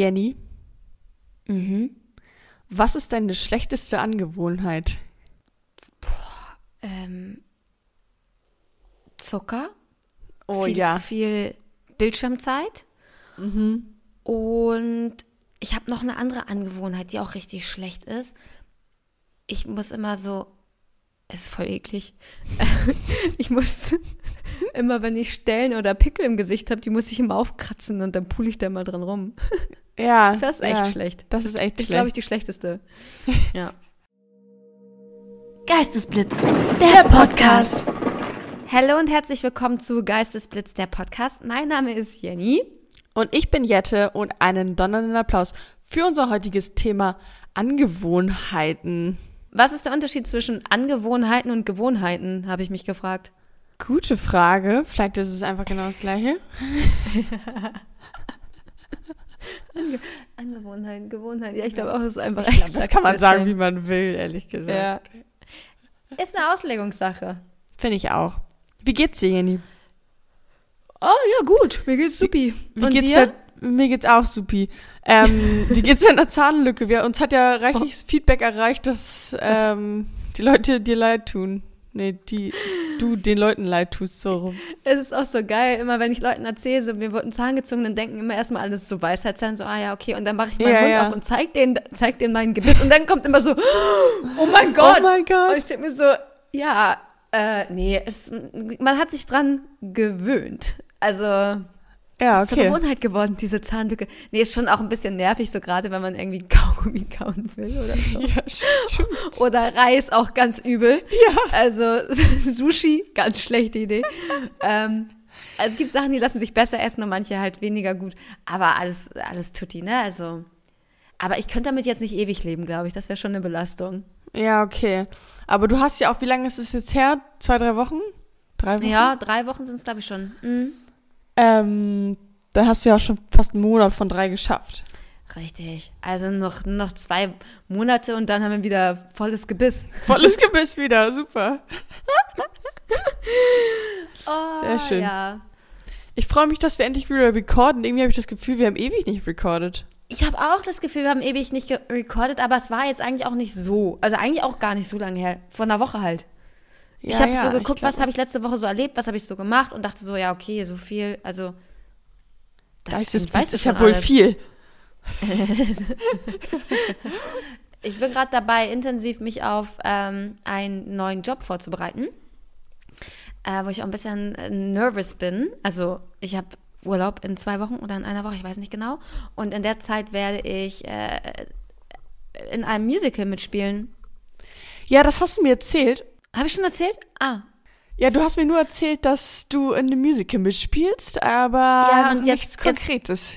Jenny, Mhm. was ist deine schlechteste Angewohnheit? Ähm, Zucker. Oh viel ja. zu viel Bildschirmzeit. Mhm. Und ich habe noch eine andere Angewohnheit, die auch richtig schlecht ist. Ich muss immer so, es ist voll eklig. ich muss immer, wenn ich Stellen oder Pickel im Gesicht habe, die muss ich immer aufkratzen und dann pule ich da mal dran rum. Ja. Das ist echt ja, schlecht. Das ist echt Das ist, schlecht. glaube ich, die schlechteste. ja. Geistesblitz, der Podcast. Hallo und herzlich willkommen zu Geistesblitz, der Podcast. Mein Name ist Jenny. Und ich bin Jette und einen donnernden Applaus für unser heutiges Thema Angewohnheiten. Was ist der Unterschied zwischen Angewohnheiten und Gewohnheiten, habe ich mich gefragt. Gute Frage. Vielleicht ist es einfach genau das gleiche. Angewohnheiten, Gewohnheiten. Ja, ich glaube auch, es ist einfach Ich glaub, das kann man sagen, wie man will, ehrlich gesagt. Ja. Ist eine Auslegungssache. Finde ich auch. Wie geht's dir, Jenny? Oh ja, gut. Mir geht's supi. Wie Und geht's dir? dir? Mir geht's auch supi. Ähm, wie geht's deiner Zahnlücke? Wir, uns hat ja reichliches Feedback erreicht, dass ähm, die Leute dir leid tun. Nee, die, du den Leuten leid tust, so rum. Es ist auch so geil, immer wenn ich Leuten erzähle, so, mir wurden Zahn gezogen, dann denken immer erstmal alles so Weisheitszahn, so, ah ja, okay, und dann mache ich meinen Ja, Mund ja. auf und zeig denen, zeig denen mein Gebiss und dann kommt immer so, oh mein Gott. Oh mein Und Gott. ich denke mir so, ja, äh, nee, es, man hat sich dran gewöhnt. Also, Ja, es ist zur okay. Gewohnheit geworden, diese Zahnlücke. Nee, ist schon auch ein bisschen nervig, so gerade wenn man irgendwie Kaugummi kauen will oder so. Ja, stimmt. Oder Reis auch ganz übel. Ja. Also Sushi, ganz schlechte Idee. ähm, also es gibt Sachen, die lassen sich besser essen und manche halt weniger gut. Aber alles, alles tutti, ne? Also. Aber ich könnte damit jetzt nicht ewig leben, glaube ich. Das wäre schon eine Belastung. Ja, okay. Aber du hast ja auch, wie lange ist es jetzt her? Zwei, drei Wochen? Drei Wochen? Ja, drei Wochen sind es, glaube ich, schon. Mhm. Ähm, dann hast du ja auch schon fast einen Monat von drei geschafft. Richtig. Also noch, noch zwei Monate und dann haben wir wieder volles Gebiss. Volles Gebiss wieder, super. Oh, Sehr schön. Ja. Ich freue mich, dass wir endlich wieder recorden. Irgendwie habe ich das Gefühl, wir haben ewig nicht recorded. Ich habe auch das Gefühl, wir haben ewig nicht gerecordet, aber es war jetzt eigentlich auch nicht so. Also eigentlich auch gar nicht so lange her. Vor einer Woche halt. Ich Ja, habe ja, so geguckt, was habe ich letzte Woche so erlebt, was habe ich so gemacht und dachte so, ja, okay, so viel. Also. da- Geistesblitz weißt du ist ja wohl alles. viel. Ich bin gerade dabei, intensiv mich auf ähm, einen neuen Job vorzubereiten, äh, wo ich auch ein bisschen äh, nervous bin. Also ich habe Urlaub in zwei Wochen oder in einer Woche, ich weiß nicht genau. Und in der Zeit werde ich äh, in einem Musical mitspielen. Ja, das hast du mir erzählt. Habe ich schon erzählt? Ah, Ja, du hast mir nur erzählt, dass du in einem Musical mitspielst, aber Ja, und jetzt- nichts jetzt- Konkretes.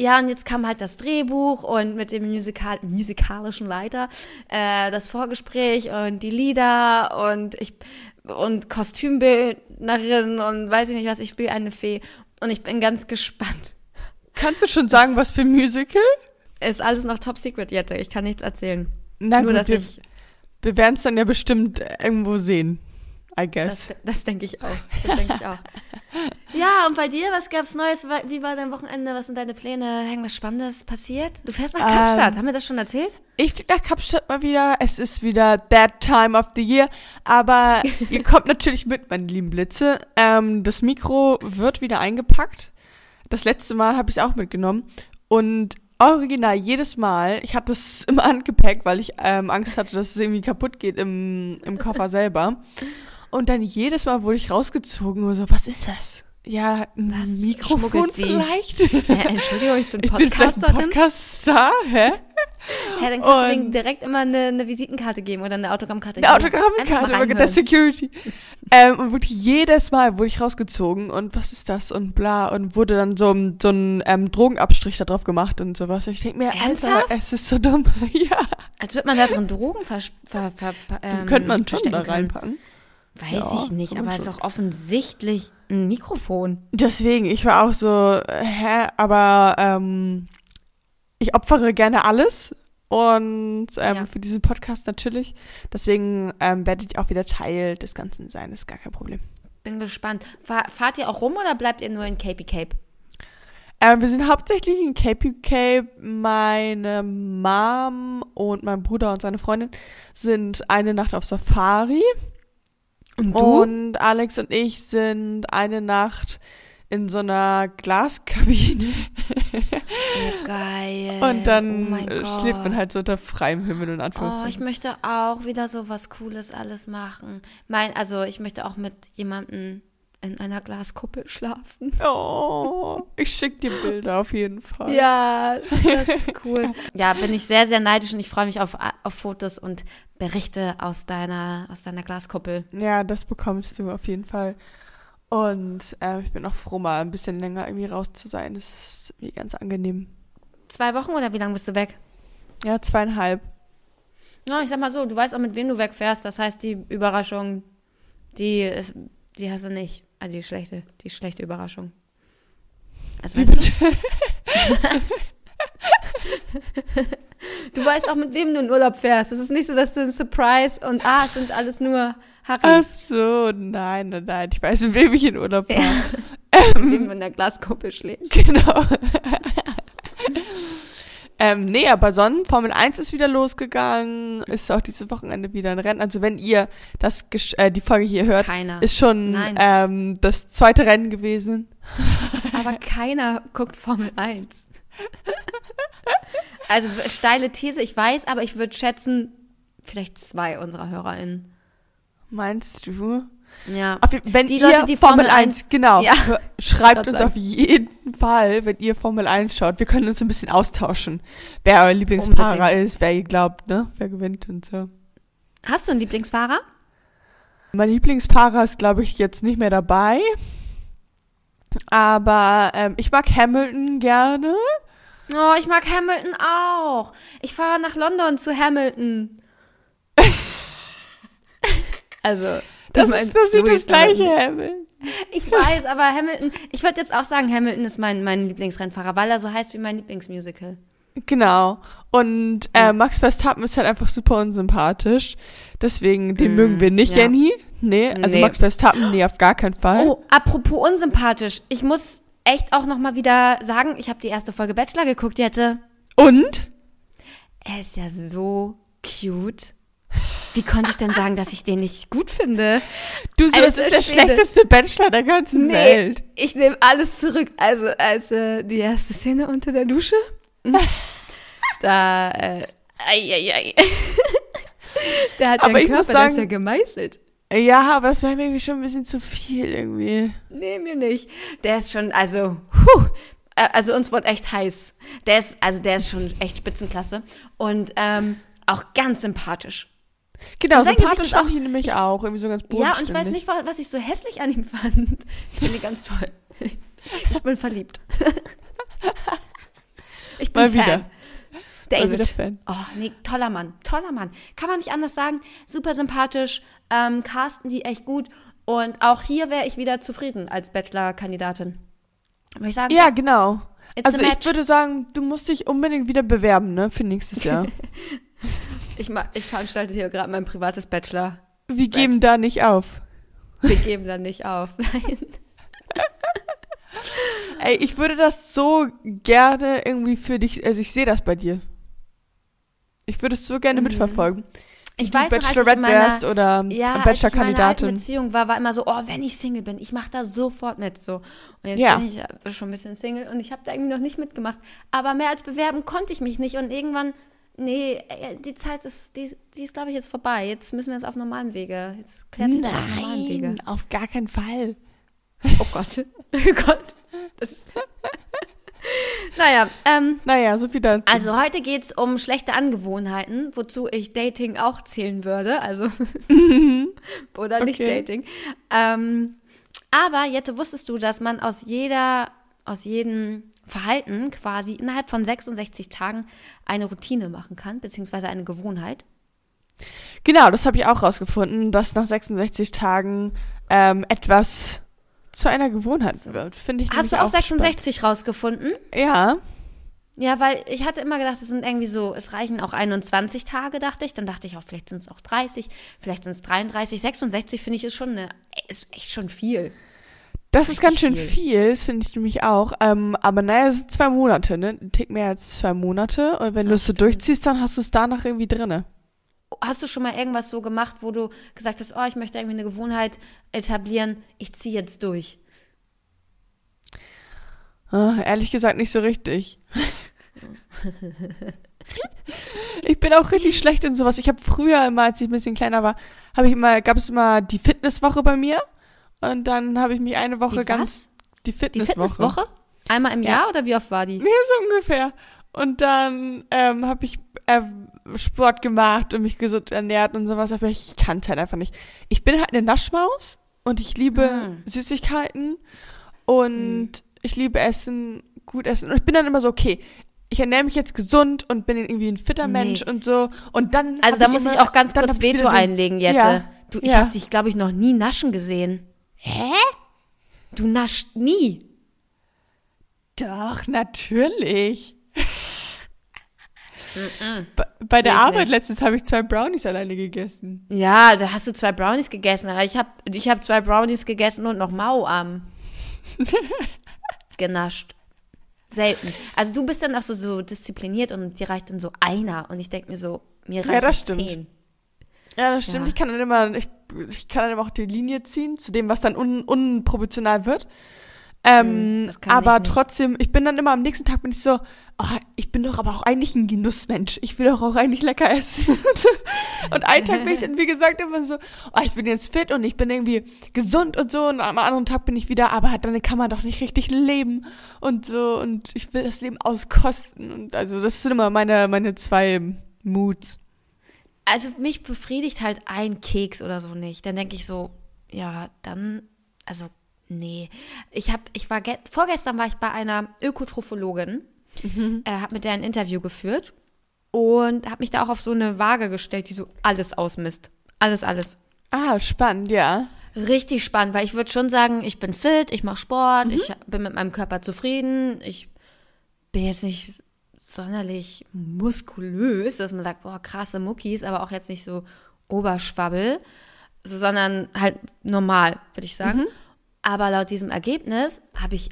Ja, und jetzt kam halt das Drehbuch und mit dem Musikal musikalischen Leiter äh, das Vorgespräch und die Lieder und ich und Kostümbildnerin und weiß ich nicht was, ich spiele eine Fee und ich bin ganz gespannt. Kannst du schon sagen, was für Musical? Ist alles noch top secret, Jette, ich kann nichts erzählen. Na Nur, gut, dass wir, ich, wir werden es dann ja bestimmt irgendwo sehen. I guess. das, das denke ich auch, das denke ich auch. Ja, und bei dir, was gab's Neues? Wie war dein Wochenende? Was sind deine Pläne? Irgendwas Spannendes passiert? Du fährst nach Ähm, Kapstadt, haben wir das schon erzählt? Ich fliege nach Kapstadt mal wieder. Es ist wieder that time of the year. Aber ihr kommt natürlich mit, meine lieben Blitze. Ähm, das Mikro wird wieder eingepackt. Das letzte Mal habe ich es auch mitgenommen. Und original jedes Mal, ich hatte es im Handgepäck, weil ich ähm, Angst hatte, dass es irgendwie kaputt geht im, im Koffer selber. Und dann jedes Mal wurde ich rausgezogen und so, was ist das? Ja, ein Was Mikrofon vielleicht? Äh, Entschuldigung, ich bin Ich bin Podcasterin. Podcast-Star, hä? Ja, dann kannst du Und- denen direkt immer eine, eine Visitenkarte geben oder eine Autogrammkarte Eine. Autogrammkarte der. Security. ähm, und wirklich jedes Mal wurde ich rausgezogen und was ist das und bla und wurde dann so, ein- so ein ähm, Drogenabstrich da drauf gemacht und sowas. Und ich denke mir, Ernsthaft? Alter, es ist so dumm. ja. Als würde man da drin Drogen ver, ver, ver, ähm, Könnte man schon da können. reinpacken. Weiß Ja, ich nicht, aber es ist doch offensichtlich ein Mikrofon. Deswegen, ich war auch so, hä, aber ähm, ich opfere gerne alles und ähm, Ja. für diesen Podcast natürlich. Deswegen ähm, werdet ihr auch wieder Teil des Ganzen sein, ist gar kein Problem. Bin gespannt. Fahr, fahrt ihr auch rum oder bleibt ihr nur in Capey Cape? Ähm, wir sind hauptsächlich in KPK. Meine Mom und mein Bruder und seine Freundin sind eine Nacht auf Safari. Und Und Alex und ich sind eine Nacht in so einer Glaskabine. oh, geil. Und dann oh schläft man halt so unter freiem Himmel und Oh, ich Anführungszeichen. möchte auch wieder so was Cooles alles machen. Mein, also ich möchte auch mit jemandem in einer Glaskuppel schlafen. Oh, ich schick dir Bilder auf jeden Fall. Ja, das ist cool. ja, bin ich sehr, sehr neidisch und ich freue mich auf, auf Fotos und Berichte aus deiner, aus deiner Glaskuppel. Ja, das bekommst du auf jeden Fall. Und äh, ich bin auch froh, mal ein bisschen länger irgendwie raus zu sein. Das ist mir ganz angenehm. Zwei Wochen oder wie lange bist du weg? Ja, zweieinhalb. Ja, ich sag mal so, du weißt auch, mit wem du wegfährst. Das heißt, die Überraschung, die ist, die hast du nicht. Also die schlechte, die schlechte Überraschung. Also weißt du, du weißt auch, mit wem du in Urlaub fährst. Es ist nicht so, dass du ein Surprise und ah, es sind alles nur Ach Harrys, so, nein, nein, nein. Ich weiß, mit wem ich in Urlaub war. mit wem du in der Glaskuppel schläfst. Genau. ähm, nee, aber sonst, Formel 1 ist wieder losgegangen, ist auch dieses Wochenende wieder ein Rennen. Also wenn ihr das äh, die Folge hier hört, Keiner. ist schon ähm, das zweite Rennen gewesen. Aber keiner guckt Formel 1. Also steile These, ich weiß, aber ich würde schätzen, vielleicht zwei unserer HörerInnen. Meinst du? Ja. Auf, wenn Die ihr Leute, die Formel Formel 1, genau, Ja. schreibt uns auf jeden Fall, wenn ihr Formel 1 schaut. Wir können uns ein bisschen austauschen, wer euer Lieblingsfahrer ist, wer ihr glaubt, ne? Wer gewinnt und so. Hast du einen Lieblingsfahrer? Mein Lieblingsfahrer ist, glaube ich, jetzt nicht mehr dabei. Aber ähm, ich mag Hamilton gerne. Oh, ich mag Hamilton auch. Ich fahre nach London zu Hamilton. also, Das, ist, das ist das Lewis gleiche Hamilton. Hamilton. Ich weiß, aber Hamilton, ich würde jetzt auch sagen, Hamilton ist mein, mein Lieblingsrennfahrer, weil er so heißt wie mein Lieblingsmusical. Genau. Und äh, Max Verstappen ist halt einfach super unsympathisch. Deswegen, den Mm, mögen wir nicht, ja. Jenny. Nee, also Nee. Max Verstappen, nee, auf gar keinen Fall. Oh, apropos unsympathisch. Ich muss echt auch noch mal wieder sagen, ich habe die erste Folge Bachelor geguckt, die hätte. Und? Er ist ja so cute. Wie konnte ich denn sagen, dass ich den nicht gut finde? Du, so, Alter ist der Schwede. schlechteste Bachelor der ganzen Nee, Welt. ich nehme alles zurück. Also, als äh, die erste Szene unter der Dusche, da, äh, ei, ei, ei. der hat Aber muss Körper, der ist sagen- ja gemeißelt. Ja, aber das war mir irgendwie schon ein bisschen zu viel irgendwie. Nee, mir nicht. Der ist schon, also, puh, äh, also uns wurde echt heiß. Der ist, also der ist schon echt Spitzenklasse und ähm, auch ganz sympathisch. Genau, sympathisch fand auch- ich ihn nämlich auch. Irgendwie so ganz Ja, und ich weiß nicht, wa- was ich so hässlich an ihm fand. Ich finde ihn ganz toll. Ich bin verliebt. Ich bin Mal Fan. wieder. David. Fan. Oh, nee, toller Mann, toller Mann. Kann man nicht anders sagen. Super sympathisch, ähm, casten die echt gut. Und auch hier wäre ich wieder zufrieden als Bachelor-Kandidatin. Würde ich sagen, Ja, genau. Also ich würde sagen, du musst dich unbedingt wieder bewerben, ne, für nächstes Jahr. ich, ich veranstalte hier gerade mein privates Bachelor. Wir geben da nicht auf. Wir geben da nicht auf. Nein. Ey, ich würde das so gerne irgendwie für dich, also ich sehe das bei dir. Ich würde es so gerne mitverfolgen. Mhm. Ich du weiß noch, als ich Bachelorette in meiner, wärst oder ja, als ich in Bachelor-Kandidatin. Beziehung war, war immer so, oh, wenn ich Single bin, ich mache da sofort mit. So. Und jetzt Ja. bin ich schon ein bisschen Single und ich habe da irgendwie noch nicht mitgemacht. Aber mehr als bewerben konnte ich mich nicht. Und irgendwann, nee, äh, die Zeit ist, die, die ist, glaube ich, jetzt vorbei. Jetzt müssen wir es auf normalem Wege. Jetzt klärt sich das auf normalem Wege. Nein, auf gar keinen Fall. Oh Gott. Oh Gott. Das ist naja, ähm, Naja, so viel dazu. Also heute geht es um schlechte Angewohnheiten, wozu ich Dating auch zählen würde. Also oder nicht Okay. Dating. Ähm, aber Jette, wusstest du, dass man aus jeder, aus jedem Verhalten quasi innerhalb von 66 Tagen eine Routine machen kann, beziehungsweise eine Gewohnheit? Genau, das habe ich auch rausgefunden, dass nach 66 Tagen ähm, etwas zu einer Gewohnheit wird. Finde ich Hast du auch 66 rausgefunden? Spannend. Ja. Ja, weil ich hatte immer gedacht, es sind irgendwie so, es reichen auch 21 Tage, dachte ich. Dann dachte ich auch, vielleicht sind es auch 30, vielleicht sind es 33. 66 finde ich ist schon eine, ist echt schon viel. Das ist ganz schön viel. viel, finde ich nämlich auch. Ähm, aber naja, es sind zwei Monate, ne? Ein Tick mehr als zwei Monate. Und wenn du es so durchziehst, dann hast du es danach irgendwie drinne. Hast du schon mal irgendwas so gemacht, wo du gesagt hast, oh, ich möchte irgendwie eine Gewohnheit etablieren, ich ziehe jetzt durch? Ah, ehrlich gesagt nicht so richtig. ich bin auch richtig schlecht in sowas. Ich habe früher immer, als ich ein bisschen kleiner war, habe ich immer, gab es immer die Fitnesswoche bei mir. Und dann habe ich mich eine Woche Die ganz. was? Die Die Fitnesswoche. Fitnesswoche? Einmal im Ja. Jahr oder wie oft war die? Nee, so ungefähr. Und dann ähm, habe ich äh, Sport gemacht und mich gesund ernährt und sowas, aber ich kann es halt einfach nicht. Ich bin halt eine Naschmaus und ich liebe Hm. Süßigkeiten und ich liebe Essen, gut essen. Und ich bin dann immer so, okay, ich ernähre mich jetzt gesund und bin irgendwie ein fitter Nee. Mensch und so. Und dann. Also da muss ich immer- auch ganz kurz ich Veto einlegen jetzt. Ja. Du, ich Ja. habe dich, glaube ich, noch nie naschen gesehen. Hä? Du nascht nie. Doch, natürlich. Bei, bei der Arbeit nicht. letztens habe ich zwei Brownies alleine gegessen. Ja, da hast du zwei Brownies gegessen. Aber ich habe ich hab zwei Brownies gegessen und noch Mauarm genascht. Selten. Also du bist dann auch so, so diszipliniert und dir reicht dann so einer. Und ich denke mir so, mir reichen das stimmt. zehn. Ja, das stimmt. Ja. Ich kann dann immer, ich, ich kann dann immer auch die Linie ziehen zu dem, was dann un, unproportional wird. Ähm, Hm, aber trotzdem, ich bin dann immer am nächsten Tag bin ich so, oh, ich bin doch aber auch eigentlich ein Genussmensch. Ich will doch auch eigentlich lecker essen. und einen Tag bin ich dann, wie gesagt, immer so, oh, ich bin jetzt fit und ich bin irgendwie gesund und so. Und am anderen Tag bin ich wieder, aber dann kann man doch nicht richtig leben und so. Und ich will das Leben auskosten. Und also, das sind immer meine, meine zwei Moods. Also mich befriedigt halt ein Keks oder so nicht. Dann denke ich so, ja, dann, also nee. Ich habe, ich war, ge- vorgestern war ich bei einer Ökotrophologin, äh, habe mit der ein Interview geführt und habe mich da auch auf so eine Waage gestellt, die so alles ausmisst. Alles, alles. Ah, spannend, ja. Richtig spannend, weil ich würde schon sagen, ich bin fit, ich mache Sport, ich bin mit meinem Körper zufrieden, ich bin jetzt nicht sonderlich muskulös, dass man sagt, boah, krasse Muckis, aber auch jetzt nicht so Oberschwabbel, so, sondern halt normal, würde ich sagen. Aber laut diesem Ergebnis habe ich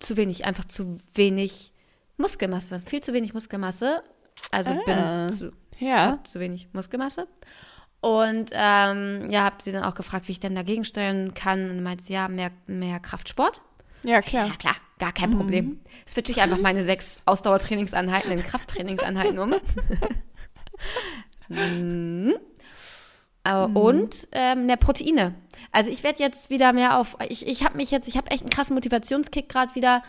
zu wenig, einfach zu wenig Muskelmasse, viel zu wenig Muskelmasse. Also Ah. bin zu, Ja. zu wenig Muskelmasse. Und ähm, ja, habe sie dann auch gefragt, wie ich denn dagegen steuern kann. Und meinte, ja, mehr, mehr Kraftsport. Ja, klar. Ja, klar, gar kein Problem. Switche ich einfach meine sechs Ausdauertrainingseinheiten in Krafttrainingseinheiten um. Mhm. Aber Und ähm, mehr Proteine. Also ich werde jetzt wieder mehr auf, ich, ich habe mich jetzt, ich habe echt einen krassen Motivationskick gerade wieder,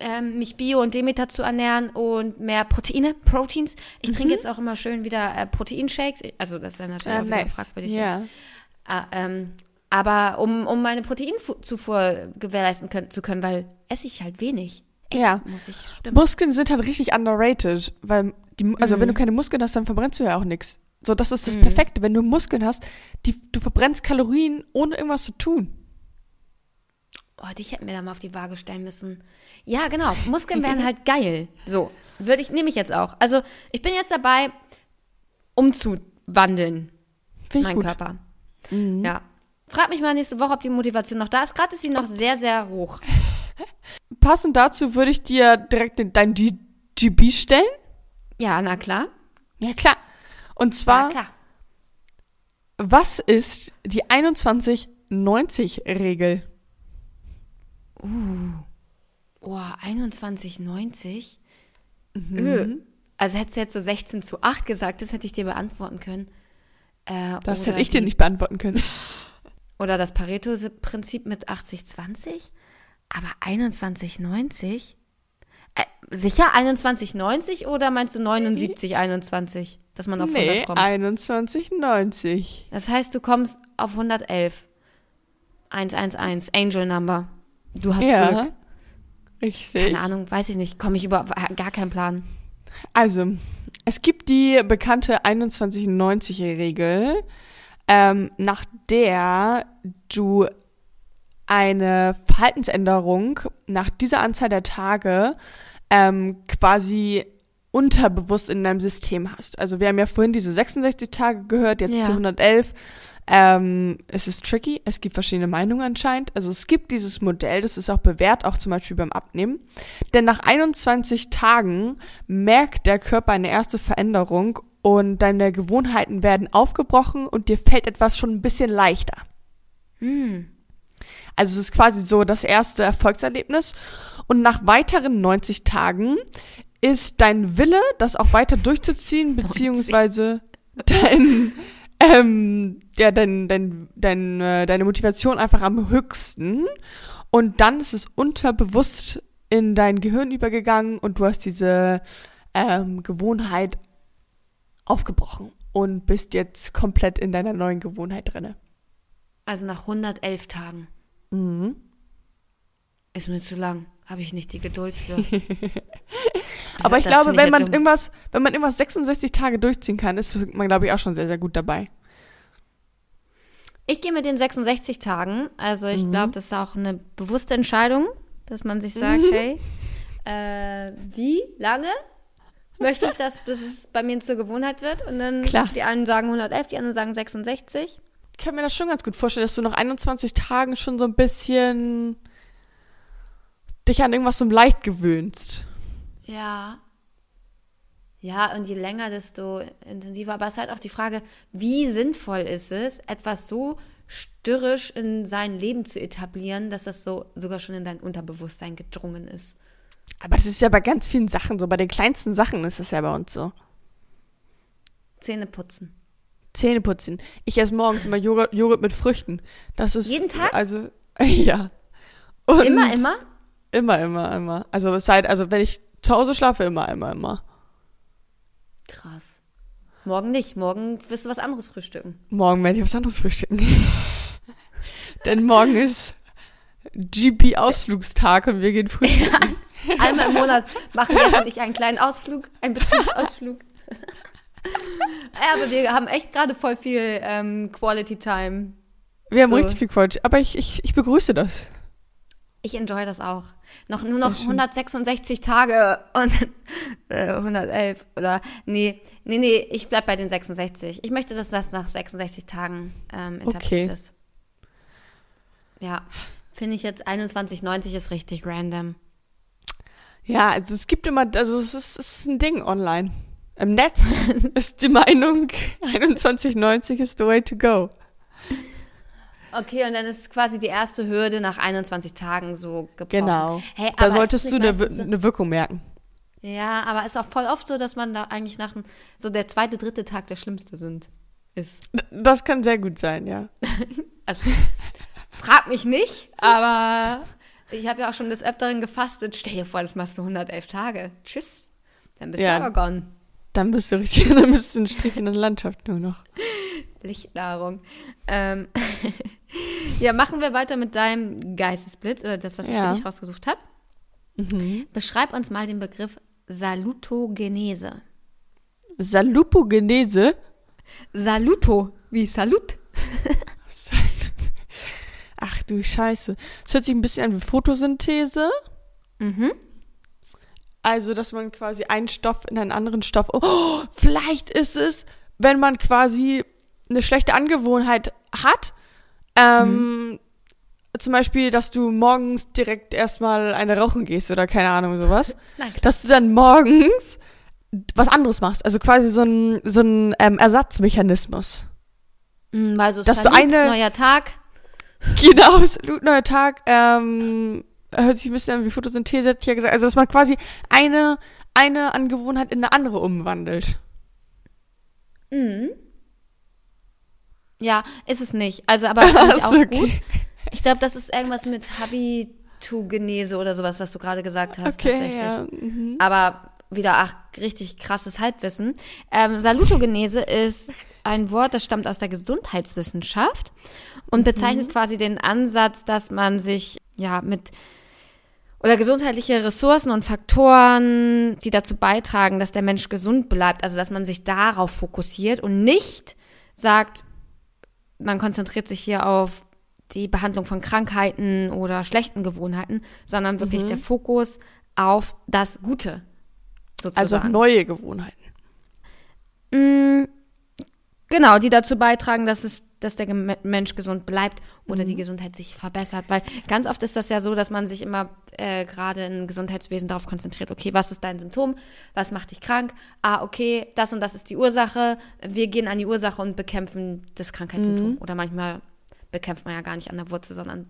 ähm, mich Bio und Demeter zu ernähren und mehr Proteine, Proteins. Ich trinke jetzt auch immer schön wieder äh, Proteinshakes. Also das ist ja natürlich Ah, auch wieder nice. fragwürdig. Ja. Ah, ähm, aber um, um meine Proteinzufuhr gewährleisten können, zu können, weil esse ich halt wenig. Echt, Ja. Muss ich stimmen. Muskeln sind halt richtig underrated, weil die, also Mhm. wenn du keine Muskeln hast, dann verbrennst du ja auch nichts. So, das ist das Perfekte. Wenn du Muskeln hast, die, du verbrennst Kalorien, ohne irgendwas zu tun. Oh, dich hätten wir da mal auf die Waage stellen müssen. Ja, genau. Muskeln wären halt geil. So, würde ich, nehme ich jetzt auch. Also, ich bin jetzt dabei, umzuwandeln, meinen gut. Körper. Ja. Frag mich mal nächste Woche, ob die Motivation noch da ist. Gerade ist sie noch sehr, sehr hoch. Passend dazu würde ich dir direkt in dein G GB stellen. Ja, na klar. Ja, klar. Und zwar, klar. was ist die 21-90-Regel? Oh, 21,90. Mhm. Öh. Also hättest du jetzt so 16 zu 8 gesagt, das hätte ich dir beantworten können. Äh, Das hätte ich dir die- nicht beantworten können. Oder das Pareto-Prinzip mit 80-20. Aber 21,90? Äh, sicher 21,90 oder meinst du 79,21? Dass man auf 100 Nee, kommt? 21,90. Das heißt, du kommst auf 111. 111, Angel Number. Du hast Ja. Glück. Richtig. Keine Ahnung, weiß ich nicht. Komme ich über gar keinen Plan. Also, es gibt die bekannte 2190-Regel, ähm, nach der du eine Verhaltensänderung nach dieser Anzahl der Tage ähm, quasi unterbewusst in deinem System hast. Also wir haben ja vorhin diese 66 Tage gehört, jetzt Ja. zu 111. Ähm, es ist tricky, es gibt verschiedene Meinungen anscheinend. Also es gibt dieses Modell, das ist auch bewährt, auch zum Beispiel beim Abnehmen. Denn nach 21 Tagen merkt der Körper eine erste Veränderung und deine Gewohnheiten werden aufgebrochen und dir fällt etwas schon ein bisschen leichter. Hm. Also es ist quasi so das erste Erfolgserlebnis. Und nach weiteren 90 Tagen ist dein Wille, das auch weiter durchzuziehen, beziehungsweise dein, ähm, ja, dein, dein, dein, äh, deine Motivation einfach am höchsten. Und dann ist es unterbewusst in dein Gehirn übergegangen und du hast diese ähm, Gewohnheit aufgebrochen und bist jetzt komplett in deiner neuen Gewohnheit drinne. Also nach 111 Tagen. Mhm. Ist mir zu lang. Habe ich nicht die Geduld für. Aber ich glaube, wenn man dumm. irgendwas, wenn man irgendwas 66 Tage durchziehen kann, ist man, glaube ich, auch schon sehr, sehr gut dabei. Ich gehe mit den 66 Tagen. Also ich Mhm. glaube, das ist auch eine bewusste Entscheidung, dass man sich sagt, hey, äh, wie lange möchte ich das, bis es bei mir zur Gewohnheit wird? Und dann Klar. die einen sagen 111, die anderen sagen 66. Ich kann mir das schon ganz gut vorstellen, dass du nach 21 Tagen schon so ein bisschen dich an irgendwas so leicht gewöhnst. Ja. Ja, und je länger, desto intensiver. Aber es ist halt auch die Frage, wie sinnvoll ist es, etwas so störrisch in sein Leben zu etablieren, dass das so sogar schon in dein Unterbewusstsein gedrungen ist. Aber das ist ja bei ganz vielen Sachen so. Bei den kleinsten Sachen ist es ja bei uns so. Zähne putzen. Zähne putzen. Ich esse morgens immer Joghurt, Joghurt mit Früchten. Das ist. Jeden Tag? Also, ja. Und Immer, immer? Immer, immer, immer. Also, es sei, also, wenn ich zu Hause schlafe, immer, immer, immer. Krass. Morgen nicht. Morgen wirst du was anderes frühstücken. Morgen werde ich was anderes frühstücken. Denn morgen ist GP-Ausflugstag und wir gehen frühstücken. Einmal im Monat machen wir und ich einen kleinen Ausflug, einen Betriebsausflug. Ja, aber wir haben echt gerade voll viel ähm, Quality Time. Wir haben So. richtig viel Quatsch. Aber ich, ich, ich begrüße das. Ich enjoy das auch. Noch nur noch 166 Tage und äh, 111 oder nee, nee, nee, ich bleib bei den 66. Ich möchte, dass das nach 66 Tagen ähm, etabliert Okay. ist. Ja, finde ich jetzt 21,90 ist richtig random. Ja, also es gibt immer, also es ist, es ist ein Ding online. Im Netz ist die Meinung, 21,90 ist the way to go. Okay, und dann ist quasi die erste Hürde nach 21 Tagen so gebrochen. Genau. Hey, Da solltest es du eine, so- eine Wirkung merken. Ja, aber ist auch voll oft so, dass man da eigentlich nach dem, so der zweite, dritte Tag der schlimmste sind. Ist. Das kann sehr gut sein, ja. Also, frag mich nicht, aber ich habe ja auch schon des Öfteren gefastet. Stell dir vor, das machst du 111 Tage. Tschüss. Dann bist Ja. du aber gone. Dann bist du richtig, dann bist du ein Strich in der Landschaft nur noch. Lichtnahrung. Ähm, ja, machen wir weiter mit deinem Geistesblitz oder das, was ich Ja. für dich rausgesucht habe. Beschreib uns mal den Begriff Salutogenese. Salupogenese. Saluto, wie Salut. Ach du Scheiße. Es hört sich ein bisschen an wie Photosynthese. Mhm. Also, dass man quasi einen Stoff in einen anderen Stoff. Oh, vielleicht ist es, wenn man quasi eine schlechte Angewohnheit hat. Ähm, Zum Beispiel, dass du morgens direkt erstmal eine rauchen gehst oder keine Ahnung, sowas. Nein, dass du dann morgens was anderes machst. Also quasi so ein, so ein ähm, Ersatzmechanismus. Mm, Also Dass du eine- neuer Tag. Genau, absolut neuer Tag. Ähm, hört sich ein bisschen an wie Photosynthese, hätte ich ja gesagt. Also, dass man quasi eine, eine Angewohnheit in eine andere umwandelt. Mhm. Ja, ist es nicht. Also, aber finde ich Ach auch so, gut. Ich glaube, das ist irgendwas mit Habitugenese oder sowas, was du gerade gesagt hast, Okay, tatsächlich. ja. Mhm. Aber wieder, ach, richtig krasses Halbwissen. Ähm, Salutogenese ist ein Wort, das stammt aus der Gesundheitswissenschaft und bezeichnet quasi den Ansatz, dass man sich ja mit oder gesundheitliche Ressourcen und Faktoren, die dazu beitragen, dass der Mensch gesund bleibt, also dass man sich darauf fokussiert und nicht sagt, man konzentriert sich hier auf die Behandlung von Krankheiten oder schlechten Gewohnheiten, sondern wirklich der Fokus auf das Gute. Also auf Sozusagen. neue Gewohnheiten. Mm, genau, die dazu beitragen, dass es dass der Mensch gesund bleibt oder Mhm. die Gesundheit sich verbessert. Weil ganz oft ist das ja so, dass man sich immer äh, gerade im Gesundheitswesen darauf konzentriert, okay, was ist dein Symptom? Was macht dich krank? Ah, okay, das und das ist die Ursache. Wir gehen an die Ursache und bekämpfen das Krankheitssymptom. Oder manchmal bekämpft man ja gar nicht an der Wurzel, sondern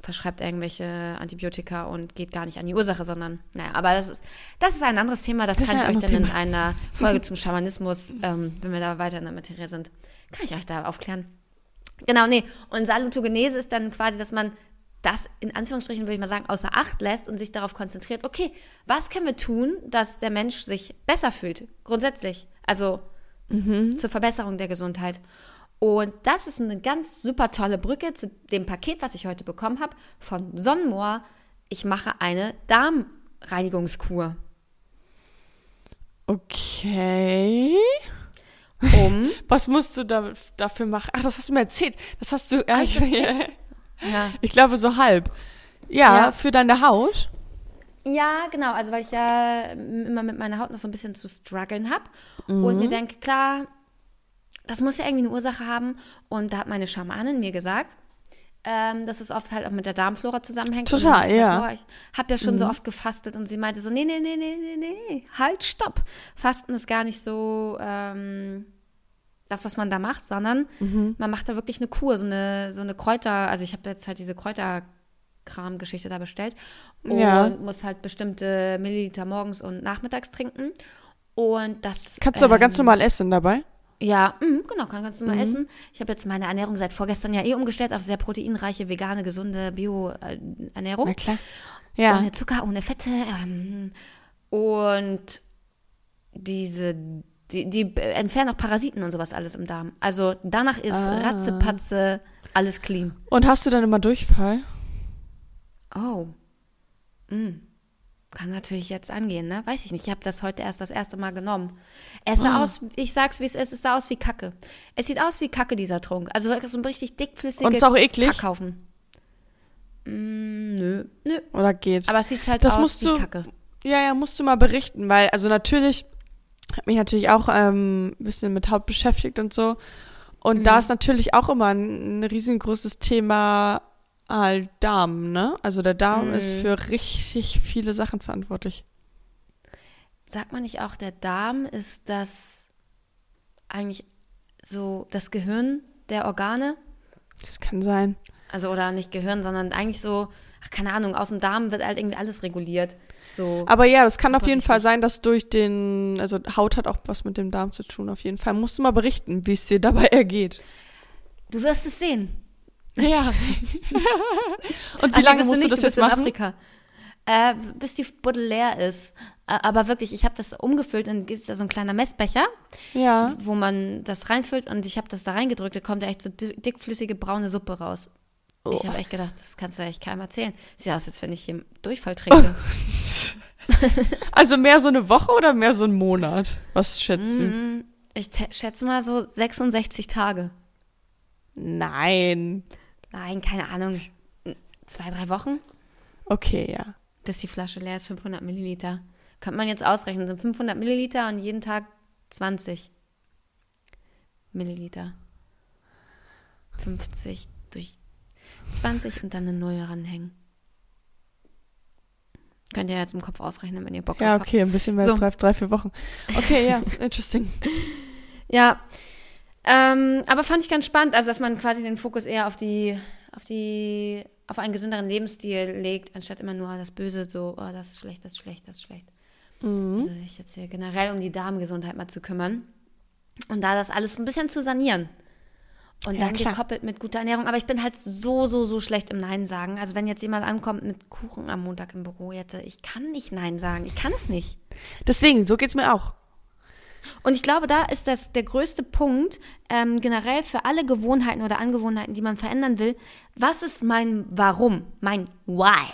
verschreibt irgendwelche Antibiotika und geht gar nicht an die Ursache, sondern, naja, aber das ist, das ist ein anderes Thema, das, Das kann ich euch dann anderes in einer Folge zum Schamanismus, ähm, wenn wir da weiter in der Materie sind, kann ich euch da aufklären. Genau, nee, und Salutogenese ist dann quasi, dass man das in Anführungsstrichen, würde ich mal sagen, außer Acht lässt und sich darauf konzentriert, okay, was können wir tun, dass der Mensch sich besser fühlt, grundsätzlich, also zur Verbesserung der Gesundheit. Und das ist eine ganz super tolle Brücke zu dem Paket, was ich heute bekommen habe von Sonnenmoor. Ich mache eine Darmreinigungskur, Okay. Um Was musst du da, dafür machen? Ach, das hast du mir erzählt. Das hast du. Hab ich, erzählt? ja, ich glaube so halb. Ja, Ja. für deine Haut. Ja, genau. Also weil ich ja immer mit meiner Haut noch so ein bisschen zu strugglen habe und mir denke, klar, das muss ja irgendwie eine Ursache haben. Und da hat meine Schamanin mir gesagt, ähm, dass es oft halt auch mit der Darmflora zusammenhängt. Total, gesagt, ja. Boah, ich habe ja schon so oft gefastet und sie meinte so, nee, nee, nee, nee, nee, nee, halt, stopp. Fasten ist gar nicht so ähm, das, was man da macht, sondern man macht da wirklich eine Kur, so eine, so eine Kräuter, also ich habe jetzt halt diese Kräuterkram-Geschichte da bestellt und Ja. muss halt bestimmte Milliliter morgens und nachmittags trinken. Und das. Kannst du aber ähm, ganz normal essen dabei. ja, mhm, genau, kann ganz Mhm. normal essen. Ich habe jetzt meine Ernährung seit vorgestern ja eh umgestellt auf sehr proteinreiche, vegane, gesunde Bio-Ernährung. Na klar. Ja. Ohne Zucker, ohne Fette. Ähm, und diese, die, die entfernen auch Parasiten und sowas alles im Darm. Also danach ist Ah. Ratzepatze alles clean. Und hast du dann immer Durchfall? Oh. Mm. Kann natürlich jetzt angehen, ne? Weiß ich nicht. Ich habe das heute erst das erste Mal genommen. Es sah Ah. aus, ich sag's wie es ist, es sah aus wie Kacke. Es sieht aus wie Kacke, dieser Trunk. Also so ein richtig dickflüssiger Und ist auch eklig? Kackhaufen. Mm, nö, nö. Oder geht? Aber es sieht halt Das aus wie du- Kacke. Ja, ja, musst du mal berichten, weil, also natürlich, hab mich natürlich auch ähm, ein bisschen mit Haut beschäftigt und so. Und Mhm. da ist natürlich auch immer ein, ein riesengroßes Thema halt Darm, ne? Also der Darm Mhm. ist für richtig viele Sachen verantwortlich. Sagt man nicht auch, der Darm ist das eigentlich so das Gehirn der Organe? Das kann sein. Also, oder nicht Gehirn, sondern eigentlich so, ach, keine Ahnung, aus dem Darm wird halt irgendwie alles reguliert. So. Aber ja, das kann auf jeden Fall sein, dass durch den, also Haut hat auch was mit dem Darm zu tun, auf jeden Fall. Musst du mal berichten, wie es dir dabei ergeht. Du wirst es sehen. Ja. und wie Ach, lange musst du nicht, das bist jetzt in machen? Afrika. Äh, bis die Buddel leer ist. Äh, aber wirklich, ich habe das umgefüllt und ist da so ein kleiner Messbecher, Ja. wo man das reinfüllt und ich habe das da reingedrückt, da kommt da echt so di- dickflüssige braune Suppe raus. Ich Oh. habe echt gedacht, das kannst du echt keinem erzählen. Sieht aus, als wenn ich hier Durchfall trinke. Also mehr so eine Woche oder mehr so ein Monat? Was schätzt du? Mm, ich schätze mal so 66 Tage. Nein. Nein, keine Ahnung. Zwei, drei Wochen, Okay, ja. bis die Flasche leer ist, 500 Milliliter. Könnte man jetzt ausrechnen, sind 500 Milliliter und jeden Tag 20 Milliliter. 50 durch 20 und dann eine Null ranhängen. Könnt ihr jetzt im Kopf ausrechnen, wenn ihr Bock Ja, drauf okay, ein bisschen mehr So. als drei, drei, vier Wochen. Okay, ja, interesting. Ja, ähm, aber fand ich ganz spannend, also dass man quasi den Fokus eher auf die, auf die, auf einen gesünderen Lebensstil legt, anstatt immer nur das Böse, so, oh, das ist schlecht, das ist schlecht, das ist schlecht. Mhm. Also ich jetzt hier generell um die Darmgesundheit mal zu kümmern und da das alles ein bisschen zu sanieren. Und Ja, dann klar. gekoppelt mit guter Ernährung. Aber ich bin halt so, so, so schlecht im Nein sagen. Also wenn jetzt jemand ankommt mit Kuchen am Montag im Büro, jetzt, ich kann nicht Nein sagen. Ich kann es nicht. Deswegen, so geht's mir auch. Und ich glaube, da ist das der größte Punkt ähm, generell für alle Gewohnheiten oder Angewohnheiten, die man verändern will. Was ist mein Warum, mein Why?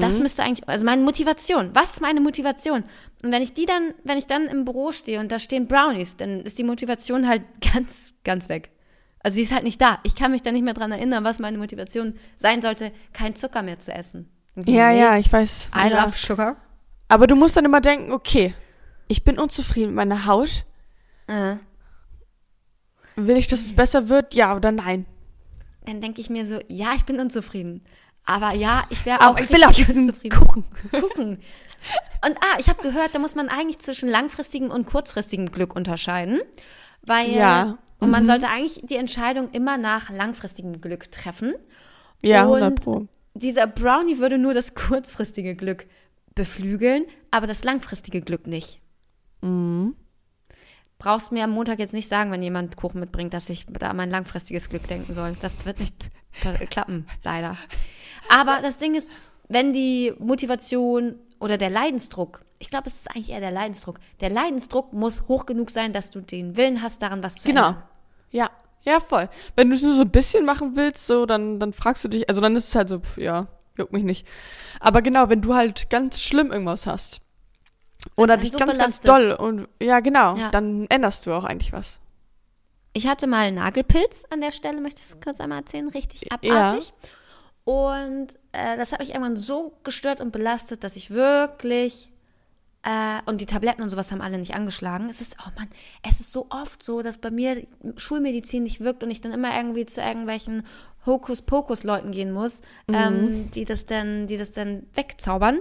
Das müsste eigentlich, also meine Motivation. Was ist meine Motivation? Und wenn ich die dann, wenn ich dann im Büro stehe und da stehen Brownies, dann ist die Motivation halt ganz, ganz weg. Also sie ist halt nicht da. Ich kann mich da nicht mehr dran erinnern, was meine Motivation sein sollte, kein Zucker mehr zu essen. Ja, Nee, ja, ich weiß. I ja. love sugar. Aber du musst dann immer denken, okay, ich bin unzufrieden mit meiner Haut. Äh. Will ich, dass es besser wird? Ja oder nein? Dann denke ich mir so, ja, ich bin unzufrieden. Aber ja, ich wäre auch. Aber ich will auch diesen. Kuchen. Kuchen. Und ah, ich habe gehört, da muss man eigentlich zwischen langfristigem und kurzfristigem Glück unterscheiden. Weil Ja. Und man sollte eigentlich die Entscheidung immer nach langfristigem Glück treffen. Ja, Und 100 Pro. Dieser Brownie würde nur das kurzfristige Glück beflügeln, aber das langfristige Glück nicht. Mhm. Brauchst mir am Montag jetzt nicht sagen, wenn jemand Kuchen mitbringt, dass ich da an mein langfristiges Glück denken soll. Das wird nicht klappen, leider. Aber das Ding ist, wenn die Motivation oder der Leidensdruck, ich glaube, es ist eigentlich eher der Leidensdruck. Der Leidensdruck muss hoch genug sein, dass du den Willen hast, daran was zu Genau. ändern. Ja, ja, voll. Wenn du es nur so ein bisschen machen willst, so, dann, dann fragst du dich, also dann ist es halt so, pf, ja, juckt mich nicht. Aber genau, wenn du halt ganz schlimm irgendwas hast oder einen dich so ganz, ganz belastet. doll und ja, genau, Ja. dann änderst du auch eigentlich was. Ich hatte mal Nagelpilz an der Stelle, möchte ich es kurz einmal erzählen, richtig abartig. Und äh, das hat mich irgendwann so gestört und belastet, dass ich wirklich äh, und die Tabletten und sowas haben alle nicht angeschlagen. Es ist, oh Mann, es ist so oft so, dass bei mir Schulmedizin nicht wirkt und ich dann immer irgendwie zu irgendwelchen Hokuspokus-Leuten gehen muss, ähm, die das dann, die das dann wegzaubern.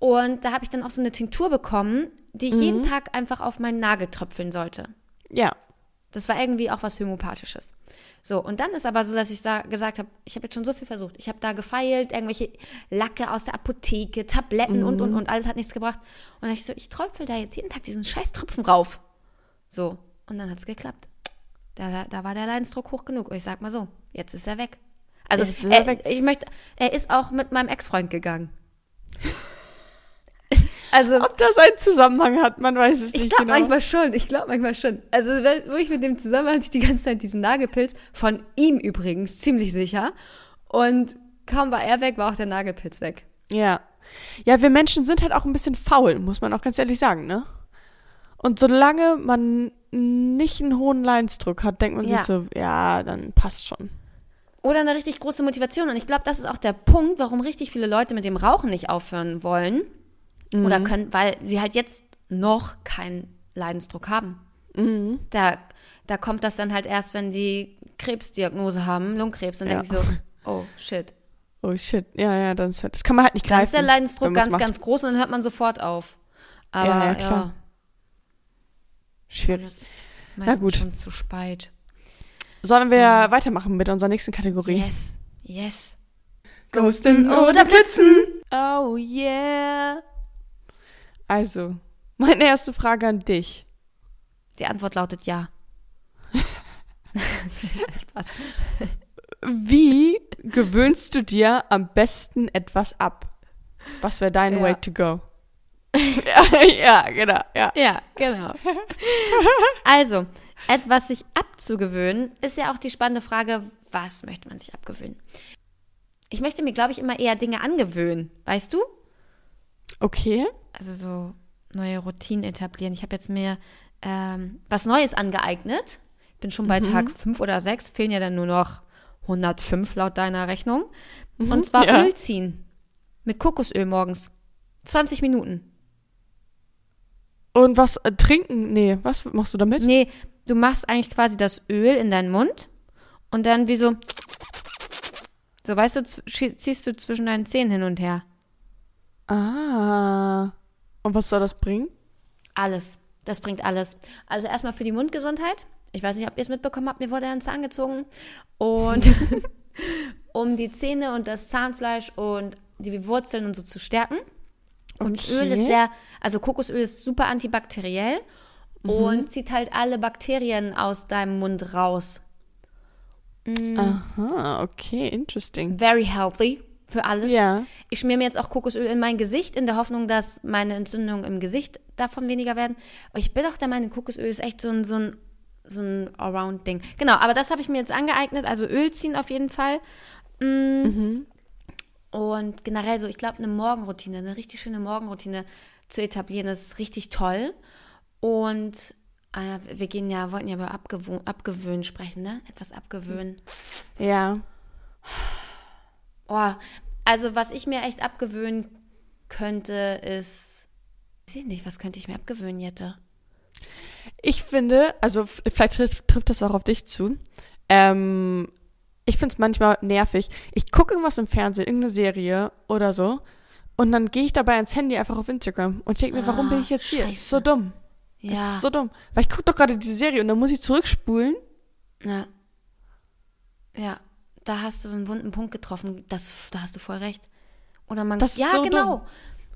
Und da habe ich dann auch so eine Tinktur bekommen, die ich jeden Tag einfach auf meinen Nagel tröpfeln sollte. Ja. Das war irgendwie auch was Homöopathisches. So, und dann ist aber so, dass ich sa- gesagt habe, ich habe jetzt schon so viel versucht. Ich habe da gefeilt, irgendwelche Lacke aus der Apotheke, Tabletten und, und, und, alles hat nichts gebracht. Und ich so, ich tröpfel da jetzt jeden Tag diesen scheiß Tropfen rauf. So, und dann hat es geklappt. Da, da, da war der Leidensdruck hoch genug. Und ich sag mal so, jetzt ist er weg. Also, er er, weg. ich möchte, er ist auch mit meinem Ex-Freund gegangen. Also, Ob das einen Zusammenhang hat, man weiß es ich nicht glaube genau. manchmal schon, ich glaube manchmal schon. Also, wo ich mit dem zusammen war, hatte ich die ganze Zeit diesen Nagelpilz, von ihm übrigens, ziemlich sicher. Und kaum war er weg, war auch der Nagelpilz weg. Ja. Ja, wir Menschen sind halt auch ein bisschen faul, muss man auch ganz ehrlich sagen, ne? Und solange man nicht einen hohen Leidensdruck hat, denkt man Ja. sich so, ja, dann passt schon. Oder eine richtig große Motivation. Und ich glaube, das ist auch der Punkt, warum richtig viele Leute mit dem Rauchen nicht aufhören wollen. Oder können, weil sie halt jetzt noch keinen Leidensdruck haben. Da, da kommt das dann halt erst, wenn die Krebsdiagnose haben, Lungenkrebs, dann Ja. denken sie so, oh shit. Oh shit, ja, ja, das, das kann man halt nicht Dann greifen. ist der Leidensdruck ganz, macht. ganz groß und dann hört man sofort auf. Aber Ja, ja, ja, klar. Schwierig. das ist Na gut. schon zu spät. Sollen wir weitermachen mit unserer nächsten Kategorie? Yes, yes. Ghosten oder Blitzen? Oh yeah. Also, meine erste Frage an dich. Die Antwort lautet ja. Spaß. Wie gewöhnst du dir am besten etwas ab? Was wäre dein Ja. way to go? ja, ja, genau, ja. Ja, genau. also, etwas sich abzugewöhnen, ist ja auch die spannende Frage, was möchte man sich abgewöhnen? Ich möchte mir, glaube ich, immer eher Dinge angewöhnen, weißt du? Okay. Also so neue Routinen etablieren. Ich habe jetzt mir ähm, was Neues angeeignet. Ich bin schon bei Tag 5 oder 6, fehlen ja dann nur noch 105 laut deiner Rechnung. Und zwar ja. Öl ziehen. Mit Kokosöl morgens. 20 Minuten. Und was äh, trinken? Nee, was machst du damit? Nee, du machst eigentlich quasi das Öl in deinen Mund und dann wie so. So, weißt du, ziehst du zwischen deinen Zähnen hin und her. Ah. Und was soll das bringen? Alles. Das bringt alles. Also erstmal für die Mundgesundheit. Ich weiß nicht, ob ihr es mitbekommen habt, mir wurde ein Zahn gezogen. Und um die Zähne und das Zahnfleisch und die Wurzeln und so zu stärken. Und Okay. Öl ist sehr, also Kokosöl ist super antibakteriell Mhm. und zieht halt alle Bakterien aus deinem Mund raus. Aha, okay, interesting. Very healthy für alles. Ja. Ich schmier mir jetzt auch Kokosöl in mein Gesicht, in der Hoffnung, dass meine Entzündungen im Gesicht davon weniger werden. Ich bin auch der Meinung, Kokosöl ist echt so ein, so ein, so ein Around-Ding. Genau, aber das habe ich mir jetzt angeeignet. Also Öl ziehen auf jeden Fall. Mm. Und generell so, ich glaube, eine Morgenroutine, eine richtig schöne Morgenroutine zu etablieren, das ist richtig toll. Und äh, wir gehen ja, wollten ja über Abgewöhnen sprechen, ne? Etwas abgewöhnen. Ja. Oh, also was ich mir echt abgewöhnen könnte, ist, weiß ich nicht, was könnte ich mir abgewöhnen, Jette? Ich finde, also vielleicht trifft, trifft das auch auf dich zu. Ähm, ich finde es manchmal nervig. Ich gucke irgendwas im Fernsehen, irgendeine Serie oder so. Und dann gehe ich dabei ans Handy einfach auf Instagram und denke mir, warum bin ich jetzt hier? Es ist so Scheiße. dumm. Es Ja. ist so dumm. Weil ich gucke doch gerade die Serie und dann muss ich zurückspulen. Ja. Ja, da hast du einen wunden Punkt getroffen. Das, da hast du voll recht. Oder man. Das ist ja, so genau. dumm.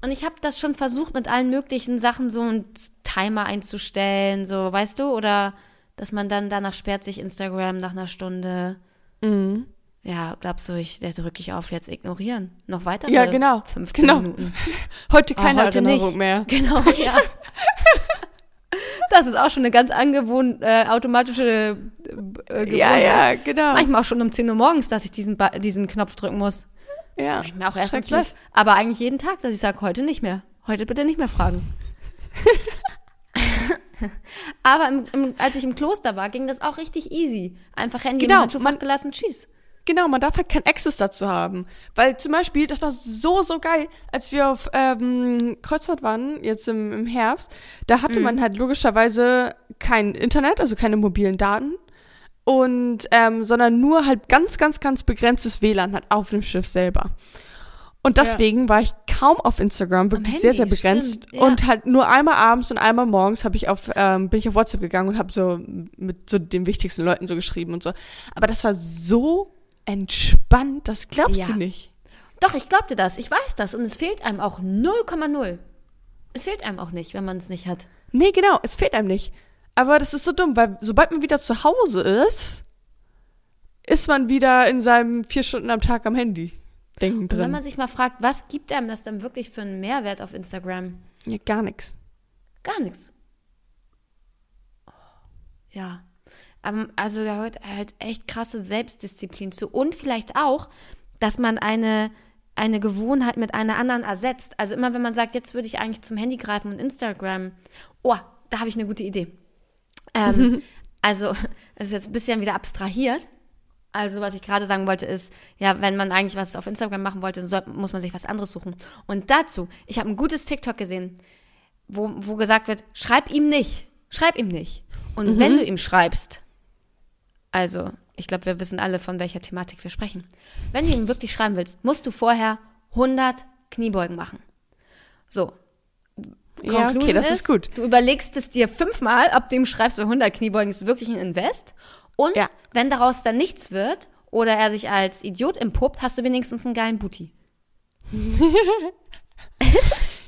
Und ich habe das schon versucht, mit allen möglichen Sachen so einen Timer einzustellen, so, weißt du? Oder dass man dann danach sperrt sich Instagram nach einer Stunde. Mhm. Ja, glaubst du, ich, da drücke ich auf jetzt ignorieren. Noch weitere Ja, genau. 15 Genau. Minuten. Heute Ah, keine heute Erinnerung nicht. mehr. Genau, ja. Das ist auch schon eine ganz angewohnt äh, automatische äh, Gewohnheit. Ja, ja, genau. Manchmal auch schon um 10 Uhr morgens, dass ich diesen, ba diesen Knopf drücken muss. ja. Manchmal auch erst um Schrecklich. 12. Aber eigentlich jeden Tag, dass ich sage, heute nicht mehr. Heute bitte nicht mehr fragen. Aber im, im, als ich im Kloster war, ging das auch richtig easy. Einfach Handy Genau, im man- gelassen, tschüss. Genau, man darf halt kein Access dazu haben. Weil zum Beispiel, das war so, so geil, als wir auf ähm, Kreuzfahrt waren, jetzt im, im Herbst, da hatte man halt logischerweise kein Internet, also keine mobilen Daten. Und, ähm, sondern nur halt ganz, ganz, ganz begrenztes WLAN halt auf dem Schiff selber. Und deswegen war ich kaum auf Instagram, wirklich Am sehr, sehr Handy, begrenzt. stimmt, ja. Und halt nur einmal abends und einmal morgens habe ich auf, ähm, bin ich auf WhatsApp gegangen und habe so mit so den wichtigsten Leuten so geschrieben und so. Aber das war so entspannt, das glaubst Ja. du nicht. Doch, ich glaubte das. Ich weiß das. Und es fehlt einem auch 0,0. Es fehlt einem auch nicht, wenn man es nicht hat. Nee, genau, es fehlt einem nicht. Aber das ist so dumm, weil sobald man wieder zu Hause ist, ist man wieder in seinem vier Stunden am Tag am Handy. Denken Und wenn drin. man sich mal fragt, was gibt einem das dann wirklich für einen Mehrwert auf Instagram? Ja, gar nichts. Gar nichts. Ja. Ähm, Also da gehört halt echt krasse Selbstdisziplin zu. Und vielleicht auch, dass man eine, eine Gewohnheit mit einer anderen ersetzt. Also immer wenn man sagt, jetzt würde ich eigentlich zum Handy greifen und Instagram. Oh, da habe ich eine gute Idee. Ähm, also, es ist jetzt ein bisschen wieder abstrahiert. Also, was ich gerade sagen wollte, ist, ja, wenn man eigentlich was auf Instagram machen wollte, soll, muss man sich was anderes suchen. Und dazu, ich habe ein gutes TikTok gesehen, wo, wo gesagt wird, schreib ihm nicht. Schreib ihm nicht. Und wenn du ihm schreibst, also, ich glaube, wir wissen alle, von welcher Thematik wir sprechen. Wenn du ihm wirklich schreiben willst, musst du vorher 100 Kniebeugen machen. So. Ja, okay, das ist gut. Du überlegst es dir fünfmal, ob du ihm schreibst, bei 100 Kniebeugen ist wirklich ein Invest. Und Ja. wenn daraus dann nichts wird oder er sich als Idiot empuppt, hast du wenigstens einen geilen Booty.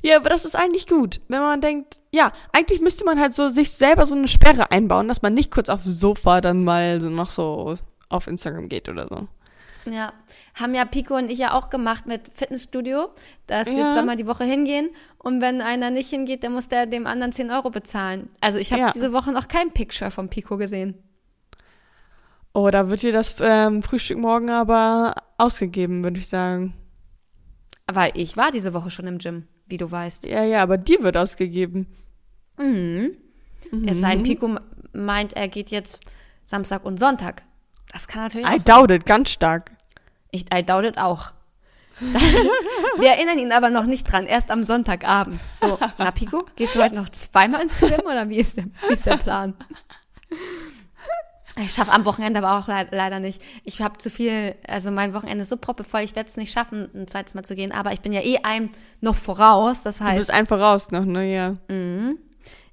Ja, aber das ist eigentlich gut, wenn man denkt, ja, eigentlich müsste man halt so sich selber so eine Sperre einbauen, dass man nicht kurz auf dem Sofa dann mal so noch so auf Instagram geht oder so. Ja, haben ja Pico und ich ja auch gemacht mit Fitnessstudio, dass wir Ja. zweimal die Woche hingehen und wenn einer nicht hingeht, dann muss der dem anderen 10 Euro bezahlen. Also ich habe Ja. diese Woche noch kein Picture vom Pico gesehen. Oh, da wird dir das ähm, Frühstück morgen aber ausgegeben, würde ich sagen. Weil ich war diese Woche schon im Gym, wie du weißt. Ja, ja, aber dir wird ausgegeben. Mhm. Es sei denn, Pico m- meint, er geht jetzt Samstag und Sonntag. Das kann natürlich auch I sein. doubt it, ganz stark. Ich I doubt it auch. Wir erinnern ihn aber noch nicht dran, erst am Sonntagabend. So, na Pico, gehst du heute noch zweimal ins Gym oder wie ist der, wie ist der Plan? Ich schaffe am Wochenende aber auch le leider nicht. Ich habe zu viel, also mein Wochenende ist so proppevoll, ich werde es nicht schaffen, ein zweites Mal zu gehen. Aber ich bin ja eh einem noch voraus, das Du heißt, bist einfach raus noch, ne, ja.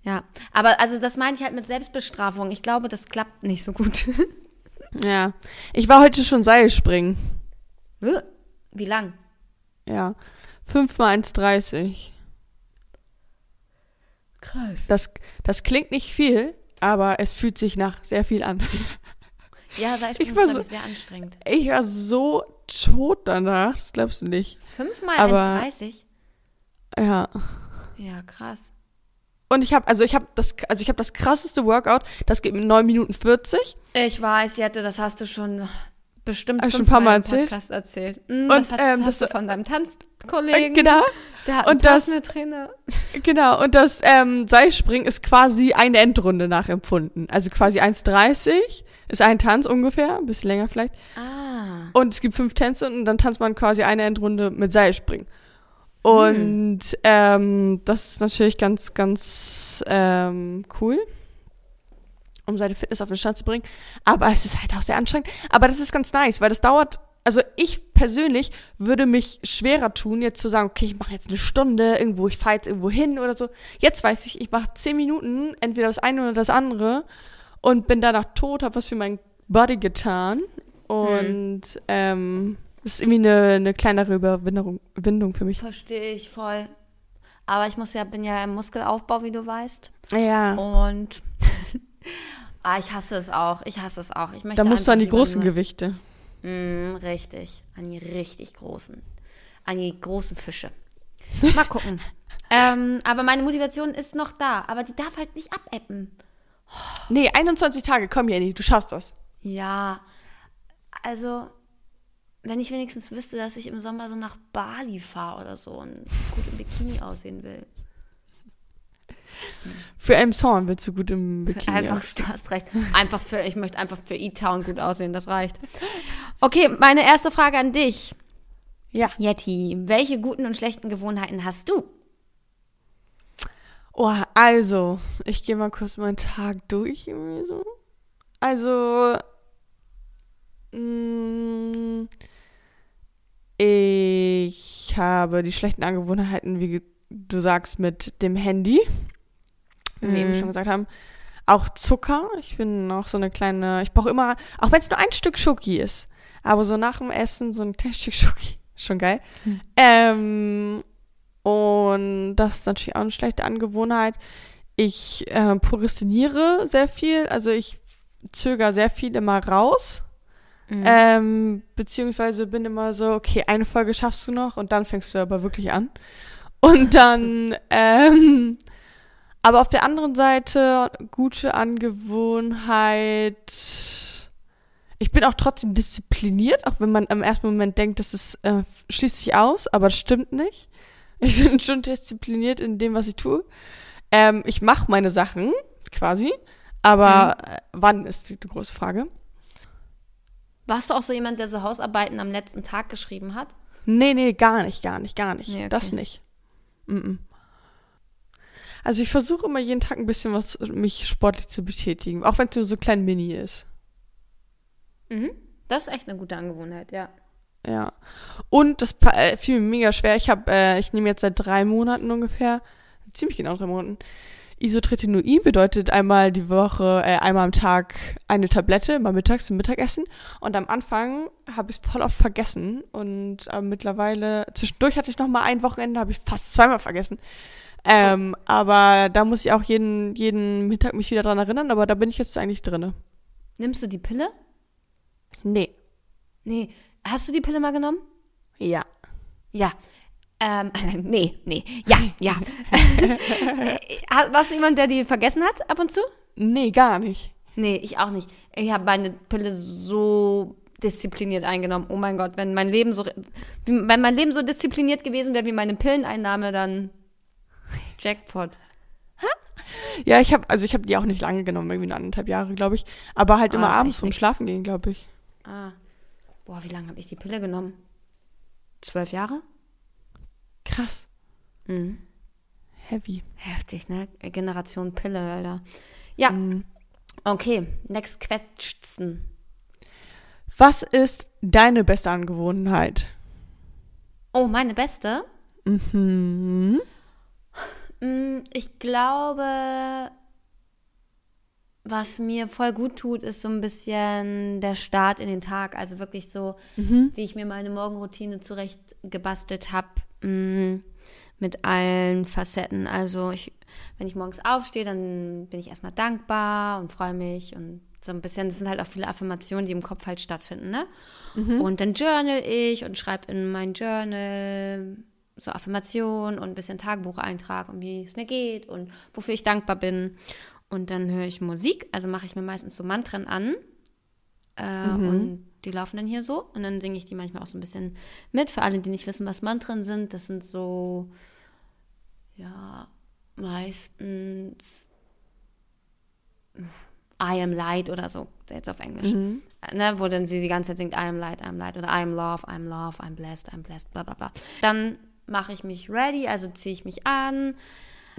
ja. Aber also das meine ich halt mit Selbstbestrafung. Ich glaube, das klappt nicht so gut. Ja. Ich war heute schon Seilspringen. Wie lang? Ja. 5 mal 1,30. Krass. Das, das klingt nicht viel, aber es fühlt sich nach sehr viel an. Ja, Seilspringen ist so- glaub ich, sehr anstrengend. Ich war so tot danach, das glaubst du nicht. Fünfmal Aber- 1,30? Ja. Ja, krass. Und ich habe also ich habe das also ich habe das krasseste Workout, das geht mit 9 Minuten 40 Ich weiß, Jette, das hast du schon bestimmt schon ein paar Mal erzählt? Podcast erzählt. Mm, Und, das hast, ähm, hast das- du von deinem Äh, Tanzkollegen. genau. Der hat und das- das, Trainer. Genau, und das ähm, Seilspringen ist quasi eine Endrunde nachempfunden. Also quasi 1,30 ist ein Tanz ungefähr, ein bisschen länger vielleicht. Ah. Und es gibt fünf Tänze und dann tanzt man quasi eine Endrunde mit Seilspringen. Und ähm, das ist natürlich ganz, ganz ähm, cool. um seine Fitness auf den Stand zu bringen. Aber es ist halt auch sehr anstrengend. Aber das ist ganz nice, weil das dauert, also ich persönlich würde mich schwerer tun, jetzt zu sagen, okay, ich mache jetzt eine Stunde irgendwo, ich fahre jetzt irgendwo hin oder so. Jetzt weiß ich, ich mache zehn Minuten, entweder das eine oder das andere und bin danach tot, habe was für meinen Body getan. Und Hm. ähm, das ist irgendwie eine, eine kleinere Überwindung Windung für mich. Verstehe ich voll. Aber ich muss ja, bin ja im Muskelaufbau, wie du weißt. Ja. Und ah, ich hasse es auch. Ich hasse es auch. Ich möchte da musst du an die großen nur- Gewichte. Mm, richtig. An die richtig großen. An die großen Fische. Mal gucken. ähm, aber meine Motivation ist noch da. Aber die darf halt nicht abebben. Nee, 21 Tage, komm Jenny, du schaffst das. Ja. Also, wenn ich wenigstens wüsste, dass ich im Sommer so nach Bali fahre oder so und gut im Bikini aussehen will. Für Elmshorn willst du gut im Bikini Einfach, aus. du hast recht. Einfach für, ich möchte einfach für E-Town gut aussehen, das reicht. Okay, meine erste Frage an dich. Ja. Yeti, welche guten und schlechten Gewohnheiten hast du? Oh, also, ich gehe mal kurz meinen Tag durch. Irgendwie so. Also, mh, ich habe die schlechten Angewohnheiten, wie du sagst, mit dem Handy. Wie wir eben Mhm. schon gesagt haben. Auch Zucker. Ich bin auch so eine kleine, ich brauche immer, auch wenn es nur ein Stück Schoki ist, aber so nach dem Essen so ein kleines Stück Schoki. Schon geil. Hm. Ähm, und das ist natürlich auch eine schlechte Angewohnheit. Ich äh, prokrastiniere sehr viel, also ich zögere sehr viel immer raus. Mhm. Ähm, beziehungsweise bin immer so, okay, eine Folge schaffst du noch und dann fängst du aber wirklich an. Und dann, ähm, aber auf der anderen Seite, gute Angewohnheit. Ich bin auch trotzdem diszipliniert, auch wenn man im ersten Moment denkt, das ist, äh, schließt sich aus, aber das stimmt nicht. Ich bin schon diszipliniert in dem, was ich tue. Ähm, ich mache meine Sachen, quasi, aber äh, wann ist die große Frage? Warst du auch so jemand, der so Hausarbeiten am letzten Tag geschrieben hat? Nee, nee, gar nicht, gar nicht, gar nicht. Nee, okay. Das nicht. Mm -mm. Also ich versuche immer jeden Tag ein bisschen was, mich sportlich zu betätigen, auch wenn es nur so klein Mini ist. Mhm. Das ist echt eine gute Angewohnheit, ja. Ja. Und das äh, fiel mir mega schwer. Ich habe, äh, ich nehme jetzt seit drei Monaten ungefähr, ziemlich genau drei Monaten, Isotretinoin bedeutet einmal die Woche, äh, einmal am Tag eine Tablette, immer mittags zum Mittagessen. Und am Anfang habe ich es voll oft vergessen. Und äh, mittlerweile, zwischendurch hatte ich noch mal ein Wochenende, habe ich fast zweimal vergessen. Ähm, aber da muss ich auch jeden, jeden Mittag mich wieder dran erinnern, aber da bin ich jetzt eigentlich drinne. Nimmst du die Pille? Nee. Nee. Hast du die Pille mal genommen? Ja. Ja. Ähm, nee, nee. Ja, ja. Warst du jemand, der die vergessen hat ab und zu? Nee, gar nicht. Nee, ich auch nicht. Ich habe meine Pille so diszipliniert eingenommen. Oh mein Gott, wenn mein Leben so wenn mein Leben so diszipliniert gewesen wäre wie meine Pilleneinnahme, dann Jackpot. Ja, ich habe, also ich habe die auch nicht lange genommen, irgendwie anderthalb Jahre, glaube ich. Aber halt Ah, immer abends vom. Schlafen gehen, glaube ich. Ah. Boah, wie lange habe ich die Pille genommen? Zwölf Jahre? Krass. Mhm. Heavy. Heftig, ne? Generation Pille, Alter. Ja, Mhm. okay. Next question. Was ist deine beste Angewohnheit? Oh, meine beste? Mhm. Mm, Ich glaube, was mir voll gut tut, ist so ein bisschen der Start in den Tag. Also wirklich so, wie ich mir meine Morgenroutine zurecht gebastelt habe, mit allen Facetten. Also ich, wenn ich morgens aufstehe, dann bin ich erstmal dankbar und freue mich und so ein bisschen, das sind halt auch viele Affirmationen, die im Kopf halt stattfinden, ne? Und dann journal ich und schreibe in mein Journal so Affirmationen und ein bisschen Tagebucheintrag und wie es mir geht und wofür ich dankbar bin. Und dann höre ich Musik, also mache ich mir meistens so Mantren an. Äh, Und die laufen dann hier so. Und dann singe ich die manchmal auch so ein bisschen mit. Für alle, die nicht wissen, was Mantren sind, das sind so, ja, meistens I am light oder so, jetzt auf Englisch. Ne, wo dann sie die ganze Zeit singt, I am light, I am light oder I am love, I am love, I'm blessed, I'm blessed, bla bla bla. Dann mache ich mich ready, also ziehe ich mich an,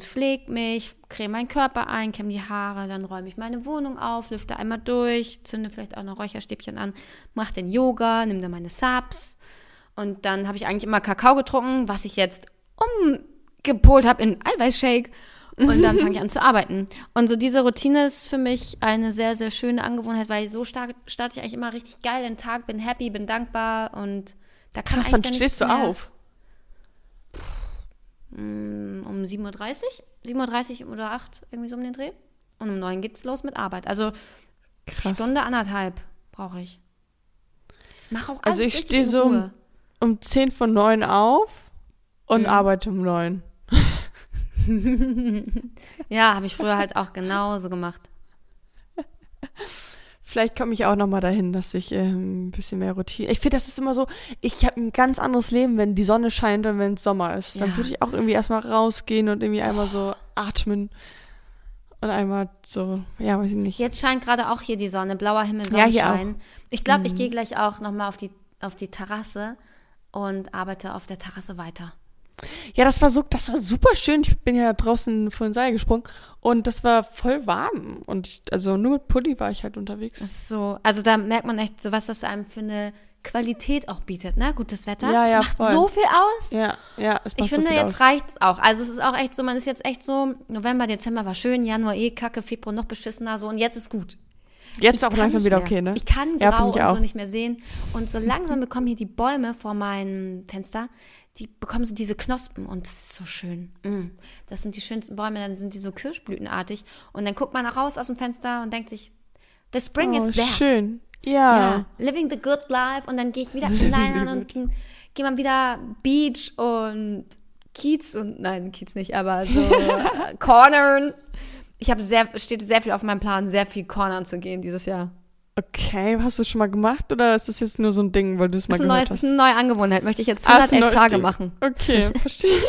Pfleg mich, creme meinen Körper ein, kämme die Haare, dann räume ich meine Wohnung auf, lüfte einmal durch, zünde vielleicht auch noch Räucherstäbchen an, mache den Yoga, nimm dann meine Subs und dann habe ich eigentlich immer Kakao getrunken, was ich jetzt umgepolt habe in Eiweißshake und dann fange ich an zu arbeiten. Und so diese Routine ist für mich eine sehr, sehr schöne Angewohnheit, weil so stark starte ich eigentlich immer richtig geil den Tag, bin happy, bin dankbar und da kann Krass, eigentlich stehst du auf? Mm, um 7.30 Uhr, 7.30 Uhr oder 8, irgendwie so um den Dreh. Und um 9 geht's los mit Arbeit. Also Krass. Stunde, anderthalb brauche ich. Mach auch alles Also ich stehe so um-. Um 10 von 9 auf und Mhm. arbeite um 9. Ja, habe ich früher halt auch genauso gemacht. Vielleicht komme ich auch noch mal dahin, dass ich ähm, ein bisschen mehr Routine. Ich finde, das ist immer so, ich habe ein ganz anderes Leben, wenn die Sonne scheint und wenn es Sommer ist. Dann Ja. würde ich auch irgendwie erstmal rausgehen und irgendwie einmal so atmen und einmal so, ja, weiß ich nicht. Jetzt scheint gerade auch hier die Sonne, blauer Himmel, Ja, hier Sonnenschein. Ich glaube, ich Mhm. gehe gleich auch nochmal auf die, auf die Terrasse und arbeite auf der Terrasse weiter. Ja, das war so, das war super schön. Ich bin ja draußen von Seil gesprungen und das war voll warm. Und ich, also nur mit Pulli war ich halt unterwegs. Das ist so, also da merkt man echt so, was das einem für eine Qualität auch bietet, ne? Gutes Wetter. Ja, das ja, macht voll. so viel aus. Ja, ja, es macht Ich finde, so jetzt aus. reicht's auch. Also es ist auch echt so, man ist jetzt echt so, November, Dezember war schön, Januar eh kacke, Februar noch beschissener, so und jetzt ist gut. Jetzt Ich auch langsam wieder mehr. okay, ne? Ich kann Ja, grau find ich und so nicht mehr sehen. Und so langsam bekommen hier die Bäume vor meinem Fenster, die bekommen so diese Knospen und das ist so schön. Mm. Das sind die schönsten Bäume, dann sind die so kirschblütenartig. Und dann guckt man auch raus aus dem Fenster und denkt sich, the spring oh, is there. schön. Ja. Ja, living the good life und dann gehe ich wieder Living hinein the und gehe man wieder Beach und Kiez und nein, Kiez nicht, aber so äh, Cornern. Ich habe sehr steht sehr viel auf meinem Plan, sehr viel Cornern zu gehen dieses Jahr. Okay, hast du das schon mal gemacht oder ist das jetzt nur so ein Ding, weil du es mal Das gehört neues, das hast? ist eine neue Angewohnheit, möchte ich jetzt Ah, ist ein 111 neues Tage Ding. machen. Okay, verstehe.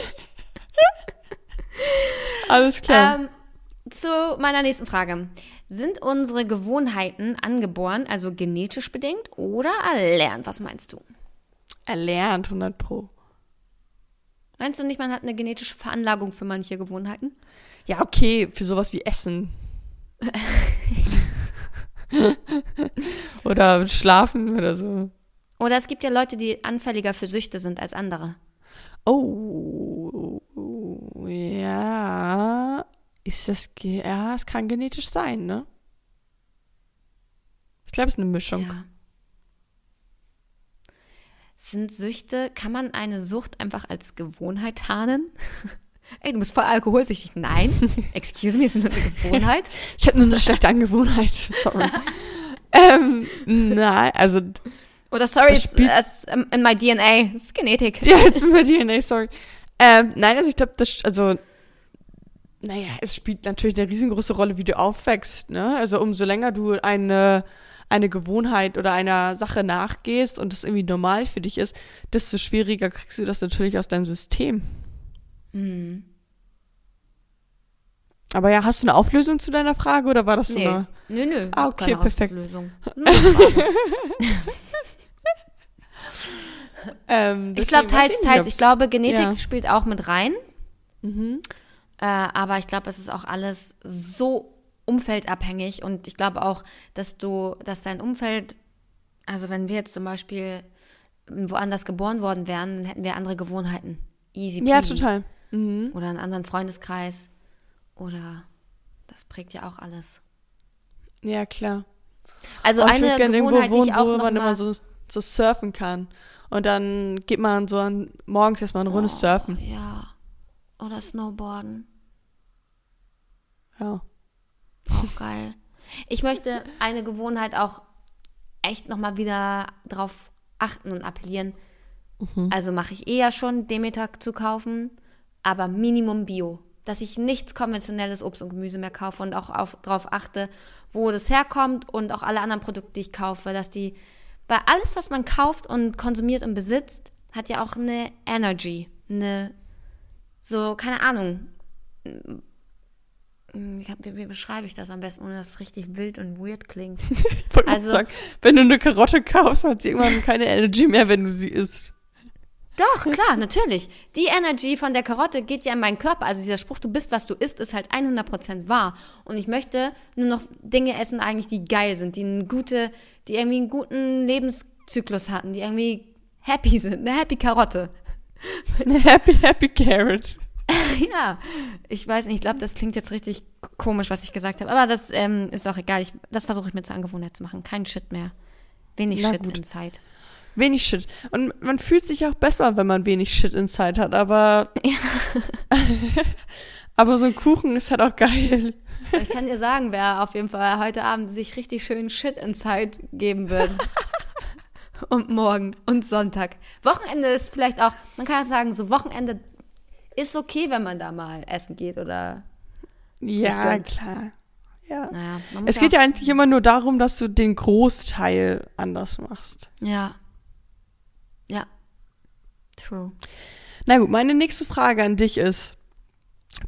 Alles klar. Ähm, zu meiner nächsten Frage. Sind unsere Gewohnheiten angeboren, also genetisch bedingt oder erlernt? Was meinst du? Erlernt 100 pro. Meinst du nicht, man hat eine genetische Veranlagung für manche Gewohnheiten? Ja, okay, für sowas wie Essen. oder Schlafen oder so. Oder es gibt ja Leute, die anfälliger für Süchte sind als andere. Oh, ja. Ist das, ja, es kann genetisch sein, ne? Ich glaube, es ist eine Mischung. Ja. Sind Süchte, kann man eine Sucht einfach als Gewohnheit tarnen? Ey, du bist voll alkoholsüchtig. Nein. Excuse me, ist nur eine Gewohnheit. Ich habe nur eine schlechte Angewohnheit. Sorry. ähm, nein, also, Oder sorry, it's, it's in my DNA. Das ist Genetik. ja, jetzt bin bei DNA, sorry. Ähm, nein, also ich glaube, das, also, naja, es spielt natürlich eine riesengroße Rolle, wie du aufwächst, ne? Also umso länger du eine, eine Gewohnheit oder einer Sache nachgehst und das irgendwie normal für dich ist, desto schwieriger kriegst du das natürlich aus deinem System. Hm. Aber ja, hast du eine Auflösung zu deiner Frage oder war das so Nee. eine? Nö, nö. Ah, okay, keine perfekt. Auflösung. Ähm, ich glaube, teils, teils. Ich glaube, Genetik ja. spielt auch mit rein. Mhm. Äh, aber ich glaube, es ist auch alles so umfeldabhängig und ich glaube auch, dass du, dass dein Umfeld, also wenn wir jetzt zum Beispiel woanders geboren worden wären, dann hätten wir andere Gewohnheiten. Easy peasy. Ja, total. Mhm. Oder einen anderen Freundeskreis. Oder das prägt ja auch alles. Ja, klar. Also Oh, ich eine Gewohnheit, irgendwo wohnen, die ich auch wo man immer so, so surfen kann. Und dann geht man so an, morgens erstmal eine Runde surfen. Ja. Oder Snowboarden. Ja. Auch geil. Ich möchte eine Gewohnheit auch echt nochmal wieder drauf achten und appellieren. Mhm. Also mache ich eher schon, Demeter zu kaufen, aber Minimum Bio. Dass ich nichts konventionelles Obst und Gemüse mehr kaufe und auch auf, darauf achte, wo das herkommt und auch alle anderen Produkte, die ich kaufe, dass die, weil alles, was man kauft und konsumiert und besitzt, hat ja auch eine Energy, eine, so, keine Ahnung, hab, wie, wie beschreibe ich das am besten, ohne dass es richtig wild und weird klingt? Ich wollte Also- also, sagen, wenn du eine Karotte kaufst, hat sie irgendwann keine Energy mehr, wenn du sie isst. Doch, klar, natürlich. Die Energy von der Karotte geht ja in meinen Körper. Also dieser Spruch, du bist, was du isst, ist halt 100% wahr. Und ich möchte nur noch Dinge essen eigentlich, die geil sind, die, eine gute, die irgendwie einen guten Lebenszyklus hatten, die irgendwie happy sind. Eine happy Karotte. happy, happy carrot. ja, ich weiß nicht, ich glaube, das klingt jetzt richtig komisch, was ich gesagt habe. Aber das ähm, ist auch egal. Ich, das versuche ich mir zur Angewohnheit zu machen. Kein Shit mehr. Wenig Na Shit gut. in Zeit. Wenig Shit. Und man fühlt sich auch besser, wenn man wenig Shit inside hat, aber. aber so ein Kuchen ist halt auch geil. Ich kann dir sagen, wer auf jeden Fall heute Abend sich richtig schön Shit in Zeit geben wird. und morgen und Sonntag. Wochenende ist vielleicht auch, man kann ja sagen, so Wochenende ist okay, wenn man da mal essen geht oder, Ja, klar. Ja. naja. Es geht ja eigentlich immer nur darum, dass du den Großteil anders machst. Ja. Ja. True. Na gut, meine nächste Frage an dich ist,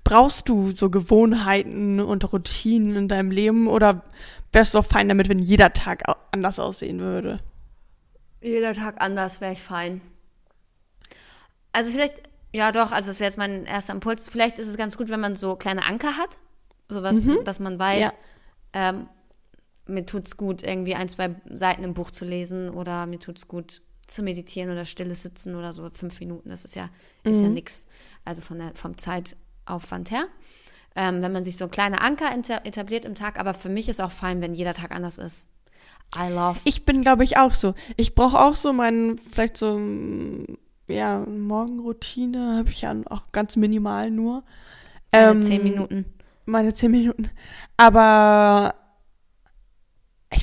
brauchst du so Gewohnheiten und Routinen in deinem Leben oder wärst du auch fein damit, wenn jeder Tag anders aussehen würde? Jeder Tag anders wäre ich fein. Also vielleicht, ja doch, also das wäre jetzt mein erster Impuls. Vielleicht ist es ganz gut, wenn man so kleine Anker hat. Sowas, dass man weiß, Ja. ähm, mir tut's gut, irgendwie ein, zwei Seiten im Buch zu lesen oder mir tut's gut zu meditieren oder stilles Sitzen oder so fünf Minuten. Das ist ja, ist ja nix. Also von der, vom Zeitaufwand her. Ähm, wenn man sich so kleine Anker enta- etabliert im Tag, aber für mich ist auch fein, wenn jeder Tag anders ist. I love Ich bin, glaube ich, auch so. Ich brauche auch so meinen, vielleicht so, ja, Morgenroutine habe ich ja auch ganz minimal nur. meine Ähm, zehn Minuten. Meine zehn Minuten. Aber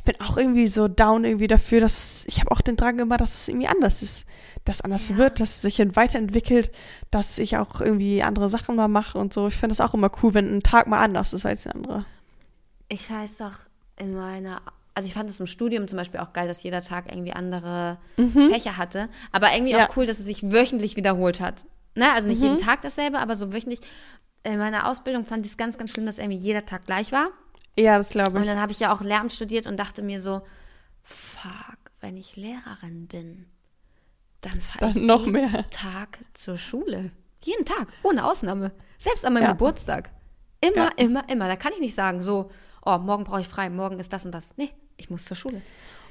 bin auch irgendwie so down irgendwie dafür, dass ich habe auch den Drang immer, dass es irgendwie anders ist, dass anders Ja. wird, dass es sich weiterentwickelt, dass ich auch irgendwie andere Sachen mal mache und so. Ich finde das auch immer cool, wenn ein Tag mal anders ist als der andere. Ich weiß doch in meiner, also ich fand es im Studium zum Beispiel auch geil, dass jeder Tag irgendwie andere Fächer hatte, aber irgendwie Ja. auch cool, dass es sich wöchentlich wiederholt hat. Ne? Also nicht jeden Tag dasselbe, aber so wöchentlich. In meiner Ausbildung fand ich es ganz, ganz schlimm, dass irgendwie jeder Tag gleich war. Ja, das glaube Und ich. dann habe ich ja auch Lehramt studiert und dachte mir so, fuck, wenn ich Lehrerin bin, dann fahre Dann ich noch jeden mehr. Tag zur Schule. Jeden Tag, ohne Ausnahme. Selbst an meinem Ja. Geburtstag. Immer, Ja. immer, immer. Da kann ich nicht sagen, so, oh, morgen brauche ich frei, morgen ist das und das. Nee, ich muss zur Schule.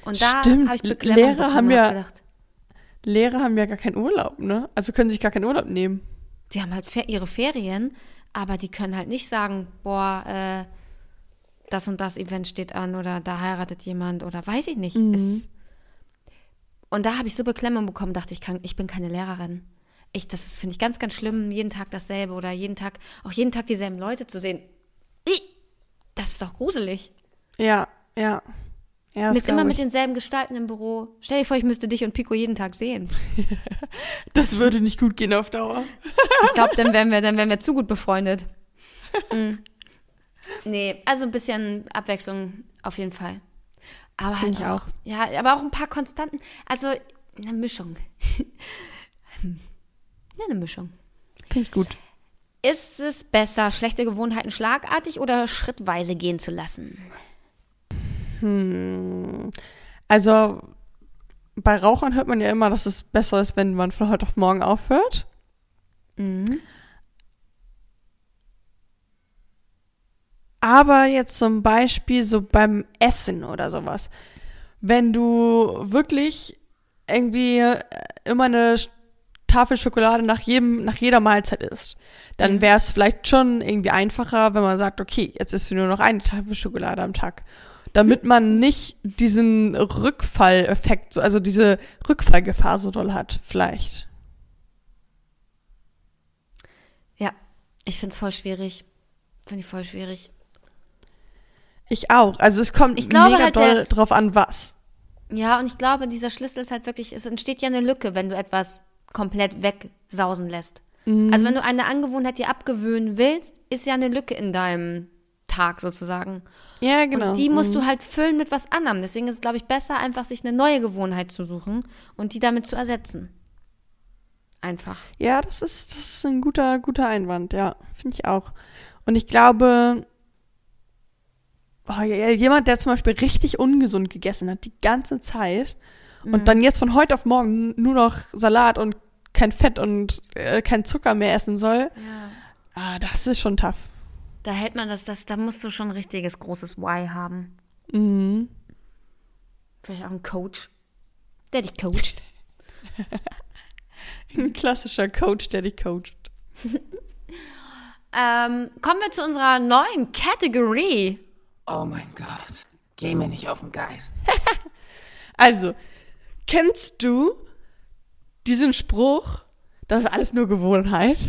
Und da habe ich Beklemmung Lehrer haben und ja- gedacht, Lehrer haben ja gar keinen Urlaub, ne? Also können sich gar keinen Urlaub nehmen. die haben halt ihre Ferien, aber die können halt nicht sagen, boah, äh, das und das Event steht an oder da heiratet jemand oder weiß ich nicht. Es, und da habe ich so Beklemmung bekommen, dachte ich, kann, ich bin keine Lehrerin. Ich, das ist, finde ich ganz, ganz schlimm, jeden Tag dasselbe oder jeden Tag, auch jeden Tag dieselben Leute zu sehen. I, Das ist doch gruselig. Ja, ja. Ja, mit immer glaub mit ich. denselben Gestalten im Büro. Stell dir vor, ich müsste dich und Pico jeden Tag sehen. Das würde nicht gut gehen auf Dauer. Ich glaube, dann wären wir, dann wären wir zu gut befreundet. Mm. Nee, also ein bisschen Abwechslung auf jeden Fall. Aber halt Find ich auch, auch. Ja, aber auch ein paar Konstanten. Also eine Mischung. ja, eine Mischung. Finde ich gut. Ist es besser, schlechte Gewohnheiten schlagartig oder schrittweise gehen zu lassen? Hm. Also bei Rauchern hört man ja immer, dass es besser ist, wenn man von heute auf morgen aufhört. Mhm. Aber jetzt zum Beispiel so beim Essen oder sowas. Wenn du wirklich irgendwie äh, immer eine Tafel Schokolade nach jedem, nach jeder Mahlzeit isst, dann Mhm. wäre es vielleicht schon irgendwie einfacher, wenn man sagt, okay, jetzt isst du nur noch eine Tafel Schokolade am Tag. Damit man nicht diesen Rückfalleffekt, so- also diese Rückfallgefahr so doll hat, vielleicht. Ja, ich finde es voll schwierig. Finde ich voll schwierig. Ich auch. Also es kommt Ich glaube mega halt, doll drauf an, was. Ja, und ich glaube, dieser Schlüssel ist halt wirklich, es entsteht ja eine Lücke, wenn du etwas komplett wegsausen lässt. Also wenn du eine Angewohnheit dir abgewöhnen willst, ist ja eine Lücke in deinem Tag sozusagen. Ja, genau. Und die musst du halt füllen mit was anderem. Deswegen ist es, glaube ich, besser, einfach sich eine neue Gewohnheit zu suchen und die damit zu ersetzen. Einfach. Ja, das ist, das ist ein guter, guter Einwand, ja, finde ich auch. Und ich glaube, oh, jemand, der zum Beispiel richtig ungesund gegessen hat, die ganze Zeit, und dann jetzt von heute auf morgen nur noch Salat und kein Fett und äh, kein Zucker mehr essen soll. Ja. Ah, das ist schon tough. Da hält man das, das, da musst du schon ein richtiges großes Why haben. Mhm. Vielleicht auch ein Coach, der dich coacht. Ein klassischer Coach, der dich coacht. Ähm, kommen wir zu unserer neuen Kategorie. Oh mein Gott. Geh mir nicht auf den Geist. Also, kennst du diesen Spruch, das ist alles nur Gewohnheit?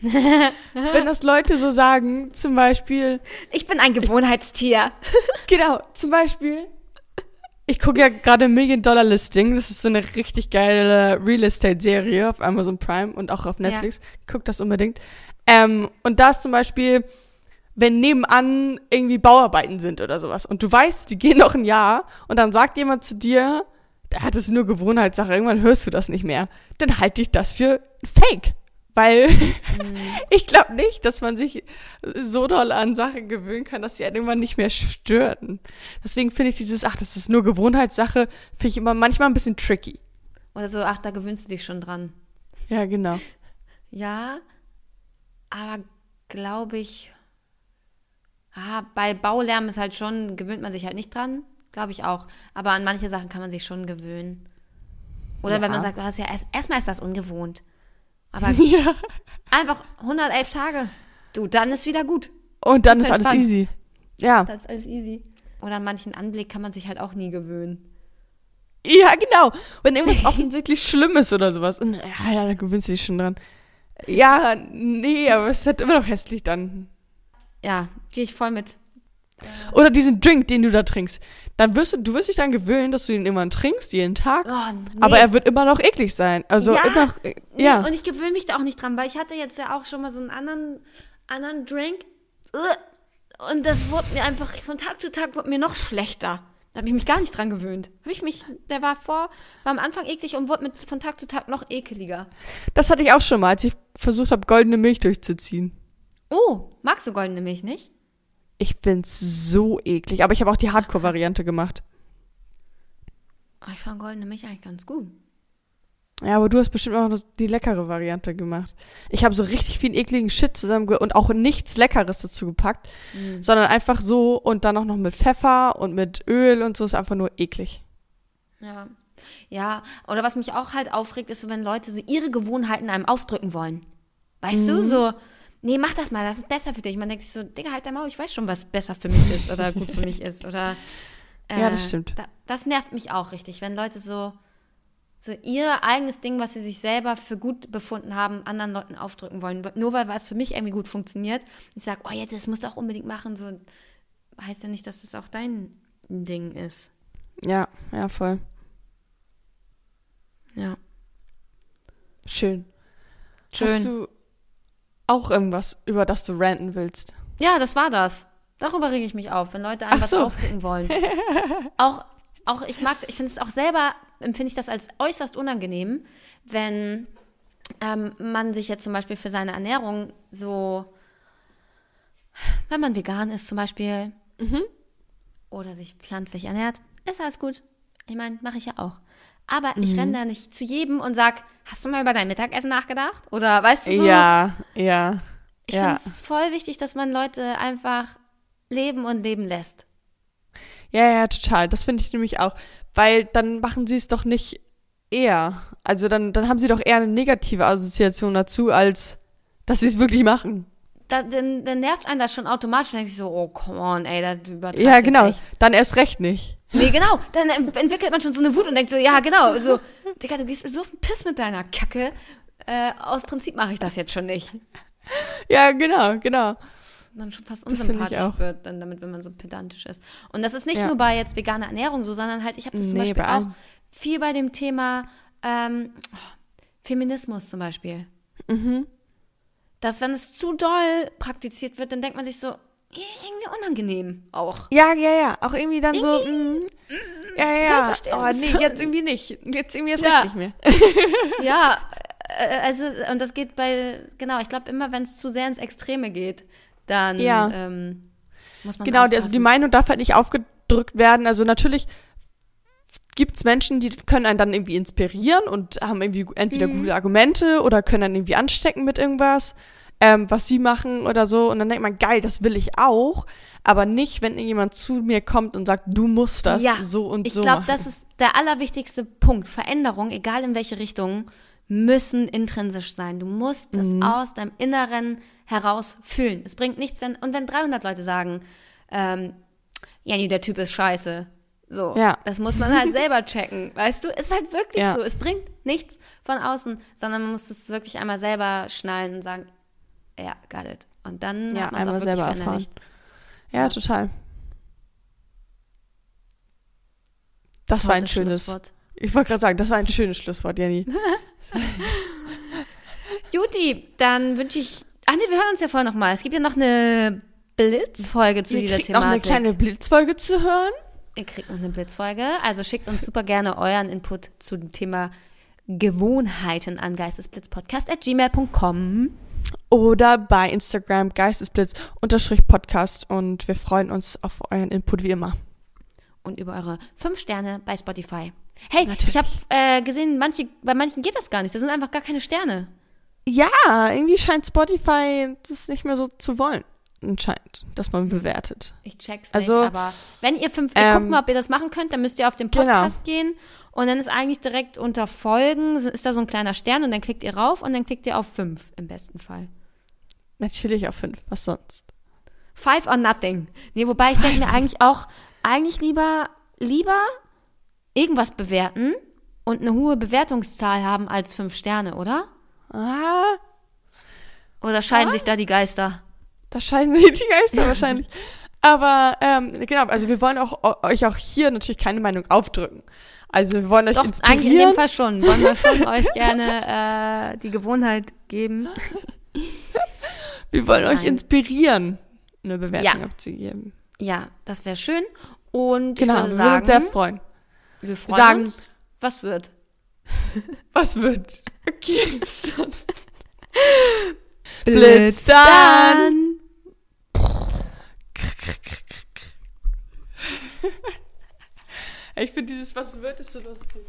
Wenn das Leute so sagen, zum Beispiel, Ich bin ein Gewohnheitstier. genau, zum Beispiel, ich gucke ja gerade Million Dollar Listing, das ist so eine richtig geile Real Estate Serie auf Amazon Prime und auch auf Netflix. Guck das unbedingt. Ähm, und da ist zum Beispiel, wenn nebenan irgendwie Bauarbeiten sind oder sowas und du weißt, die gehen noch ein Jahr und dann sagt jemand zu dir, ja, das ist nur Gewohnheitssache, irgendwann hörst du das nicht mehr, dann halte ich das für fake. Weil ich glaube nicht, dass man sich so doll an Sachen gewöhnen kann, dass sie einen irgendwann nicht mehr stören. Deswegen finde ich dieses, ach, das ist nur Gewohnheitssache, finde ich immer manchmal ein bisschen tricky. Oder so, ach, da gewöhnst du dich schon dran. Ja, genau. Ja, aber glaube ich, ah, bei Baulärm ist halt schon, gewöhnt man sich halt nicht dran. Glaube ich auch. Aber an manche Sachen kann man sich schon gewöhnen. Oder Ja. wenn man sagt, du hast ja erst, erstmal ist das ungewohnt. Aber Ja. einfach 111 Tage. Du, dann ist wieder gut. Und dann ist alles easy. Ja. Das ist alles easy. Oder an manchen Anblick kann man sich halt auch nie gewöhnen. Ja, genau. Wenn irgendwas offensichtlich schlimm ist oder sowas. Und, ja, ja, da gewöhnst du dich schon dran. Ja, nee, aber es ist halt immer noch hässlich dann. Ja, gehe ich voll mit. Oder diesen Drink, den du da trinkst. Dann wirst du, du wirst dich dann gewöhnen, dass du ihn immer trinkst, jeden Tag. Oh, nee. Aber er wird immer noch eklig sein. Also Ja, immer noch, äh, Nee, ja. und ich gewöhne mich da auch nicht dran, weil ich hatte jetzt ja auch schon mal so einen anderen, anderen Drink. Und das wurde mir einfach, von Tag zu Tag wurde mir noch schlechter. Da habe ich mich gar nicht dran gewöhnt. Habe ich mich, der war vor, war am Anfang eklig und wurde mit von Tag zu Tag noch ekeliger. Das hatte ich auch schon mal, als ich versucht habe, goldene Milch durchzuziehen. Oh, magst du goldene Milch nicht? Ich find's so eklig. Aber ich habe auch die Hardcore-Variante gemacht. Oh, ich fand goldene Milch eigentlich ganz gut. Ja, aber du hast bestimmt auch noch die leckere Variante gemacht. Ich habe so richtig viel ekligen Shit zusammen und auch nichts Leckeres dazu gepackt, sondern einfach so und dann auch noch mit Pfeffer und mit Öl und so ist einfach nur eklig. Ja. Ja, oder was mich auch halt aufregt, ist wenn Leute so ihre Gewohnheiten einem aufdrücken wollen. Weißt du, so, nee, mach das mal, das ist besser für dich. Man denkt sich so, Digga, halt dein Maul, ich weiß schon, was besser für mich ist oder gut für mich ist. Oder, äh, Ja, das stimmt. Da, das nervt mich auch richtig, wenn Leute so, so ihr eigenes Ding, was sie sich selber für gut befunden haben, anderen Leuten aufdrücken wollen. Nur weil was für mich irgendwie gut funktioniert. Ich sage, oh ja, das musst du auch unbedingt machen. So heißt ja nicht, dass das auch dein Ding ist. Ja, ja, voll. Ja. Schön. Schön. Hast du auch irgendwas, über das du ranten willst? Ja, das war das. Darüber rege ich mich auf, wenn Leute einem Ach was so. aufdrücken wollen. auch, auch ich mag, ich finde es auch selber, empfinde ich das als äußerst unangenehm, wenn ähm, man sich jetzt zum Beispiel für seine Ernährung so, wenn man vegan ist zum Beispiel oder sich pflanzlich ernährt, ist alles gut. Ich meine, mache ich ja auch. Aber ich renne da nicht zu jedem und sag, hast du mal über dein Mittagessen nachgedacht? Oder weißt du so? Ja, ja. Ich ja. finde es voll wichtig, dass man Leute einfach leben und leben lässt. Ja, ja, total. Das finde ich nämlich auch. Weil dann machen sie es doch nicht eher. Also dann, dann haben sie doch eher eine negative Assoziation dazu, als dass sie es wirklich machen. Da, dann, dann nervt einen das schon automatisch. Dann denkt sich so, oh, come on, ey, da du übertreibst Ja, genau. Echt. Dann erst recht nicht. Nee, genau. Dann entwickelt man schon so eine Wut und denkt so, ja, genau. So, Digga, du gehst mir so auf den Piss mit deiner Kacke. Äh, aus Prinzip mache ich das jetzt schon nicht. Ja, genau, genau. Dann schon fast Das ich unsympathisch wird, dann damit, wenn man so pedantisch ist. Und das ist nicht Ja. nur bei jetzt veganer Ernährung so, sondern halt, ich habe das zum Nee, Beispiel bei auch viel bei dem Thema ähm, Feminismus zum Beispiel. Mhm. Dass wenn es zu doll praktiziert wird, dann denkt man sich so, irgendwie unangenehm auch. Ja, ja, ja. Auch irgendwie dann so, mm, ja, ja, verstehen. Oh, nee, jetzt irgendwie nicht. Jetzt irgendwie erst Ja. nicht mehr. Ja, äh, also, und das geht bei, genau, ich glaube, immer wenn es zu sehr ins Extreme geht, dann Ja. ähm, muss man Genau, die- also die aufpassen. Meinung darf halt nicht aufgedrückt werden. Also natürlich gibt's Menschen, die können einen dann irgendwie inspirieren und haben irgendwie entweder Mhm. gute Argumente oder können dann irgendwie anstecken mit irgendwas, ähm, was sie machen oder so. Und dann denkt man, geil, das will ich auch. Aber nicht, wenn irgendjemand zu mir kommt und sagt, du musst das ja, so und ich so glaube, machen. das ist der allerwichtigste Punkt. Veränderung, egal in welche Richtung, müssen intrinsisch sein. Du musst es Mhm. aus deinem Inneren heraus fühlen. Es bringt nichts, wenn, und wenn 300 Leute sagen, ähm, Jenny, der Typ ist scheiße. So, Ja. das muss man halt selber checken, weißt du? Ist halt wirklich Ja. so. Es bringt nichts von außen, sondern man muss es wirklich einmal selber schnallen und sagen, ja, got it. Und dann Ja, hat man es auch wirklich selber verinnerlicht. ja, total. Das war ein schönes. Schlusswort. Ich wollte gerade sagen, das war ein schönes Schlusswort, Jenny. Juti, dann wünsche ich. Ach nee, wir hören uns ja vorher nochmal. Es gibt ja noch eine Blitzfolge zu Ihr dieser kriegt noch eine Thematik. kleine Blitzfolge zu hören. Ihr kriegt noch eine Blitzfolge. Also schickt uns super gerne euren Input zu dem Thema Gewohnheiten an geistesblitzpodcast.gmail.com. Oder bei Instagram geistesblitz unterstrich Podcast und wir freuen uns auf euren Input wie immer. Und über eure fünf Sterne bei Spotify. Hey, Natürlich. ich habe äh, gesehen, manche, bei manchen geht das gar nicht. Das sind einfach gar keine Sterne. Ja, irgendwie scheint Spotify das nicht mehr so zu wollen. Anscheinend, dass man bewertet. Ich check's Also, nicht, aber wenn ihr fünf, ihr ähm, guckt mal, ob ihr das machen könnt, dann müsst ihr auf den Genau. Podcast gehen und dann ist eigentlich direkt unter Folgen, ist da so ein kleiner Stern und dann klickt ihr rauf und dann klickt ihr auf fünf im besten Fall. Natürlich auf fünf, was sonst? Five or nothing. Nee, wobei ich denke mir eigentlich auch, eigentlich lieber, lieber irgendwas bewerten und eine hohe Bewertungszahl haben als fünf Sterne, oder? Ah, Oder scheiden sich da die Geister? Da scheiden sich die Geister wahrscheinlich. Aber ähm, genau, also wir wollen auch eu- euch auch hier natürlich keine Meinung aufdrücken. Also wir wollen euch Doch, eigentlich in dem inspirieren. Fall schon. Wollen wir schon euch gerne äh, die Gewohnheit geben. Wir wollen euch Nein. inspirieren, eine Bewertung Ja. abzugeben. Ja, das wäre schön. Und Genau, ich würde wir würden uns sehr sagen, freuen. wir freuen sagen- uns. Was wird? Was wird? Okay. Blitz dann. Ich finde dieses Was wird ist so lustig.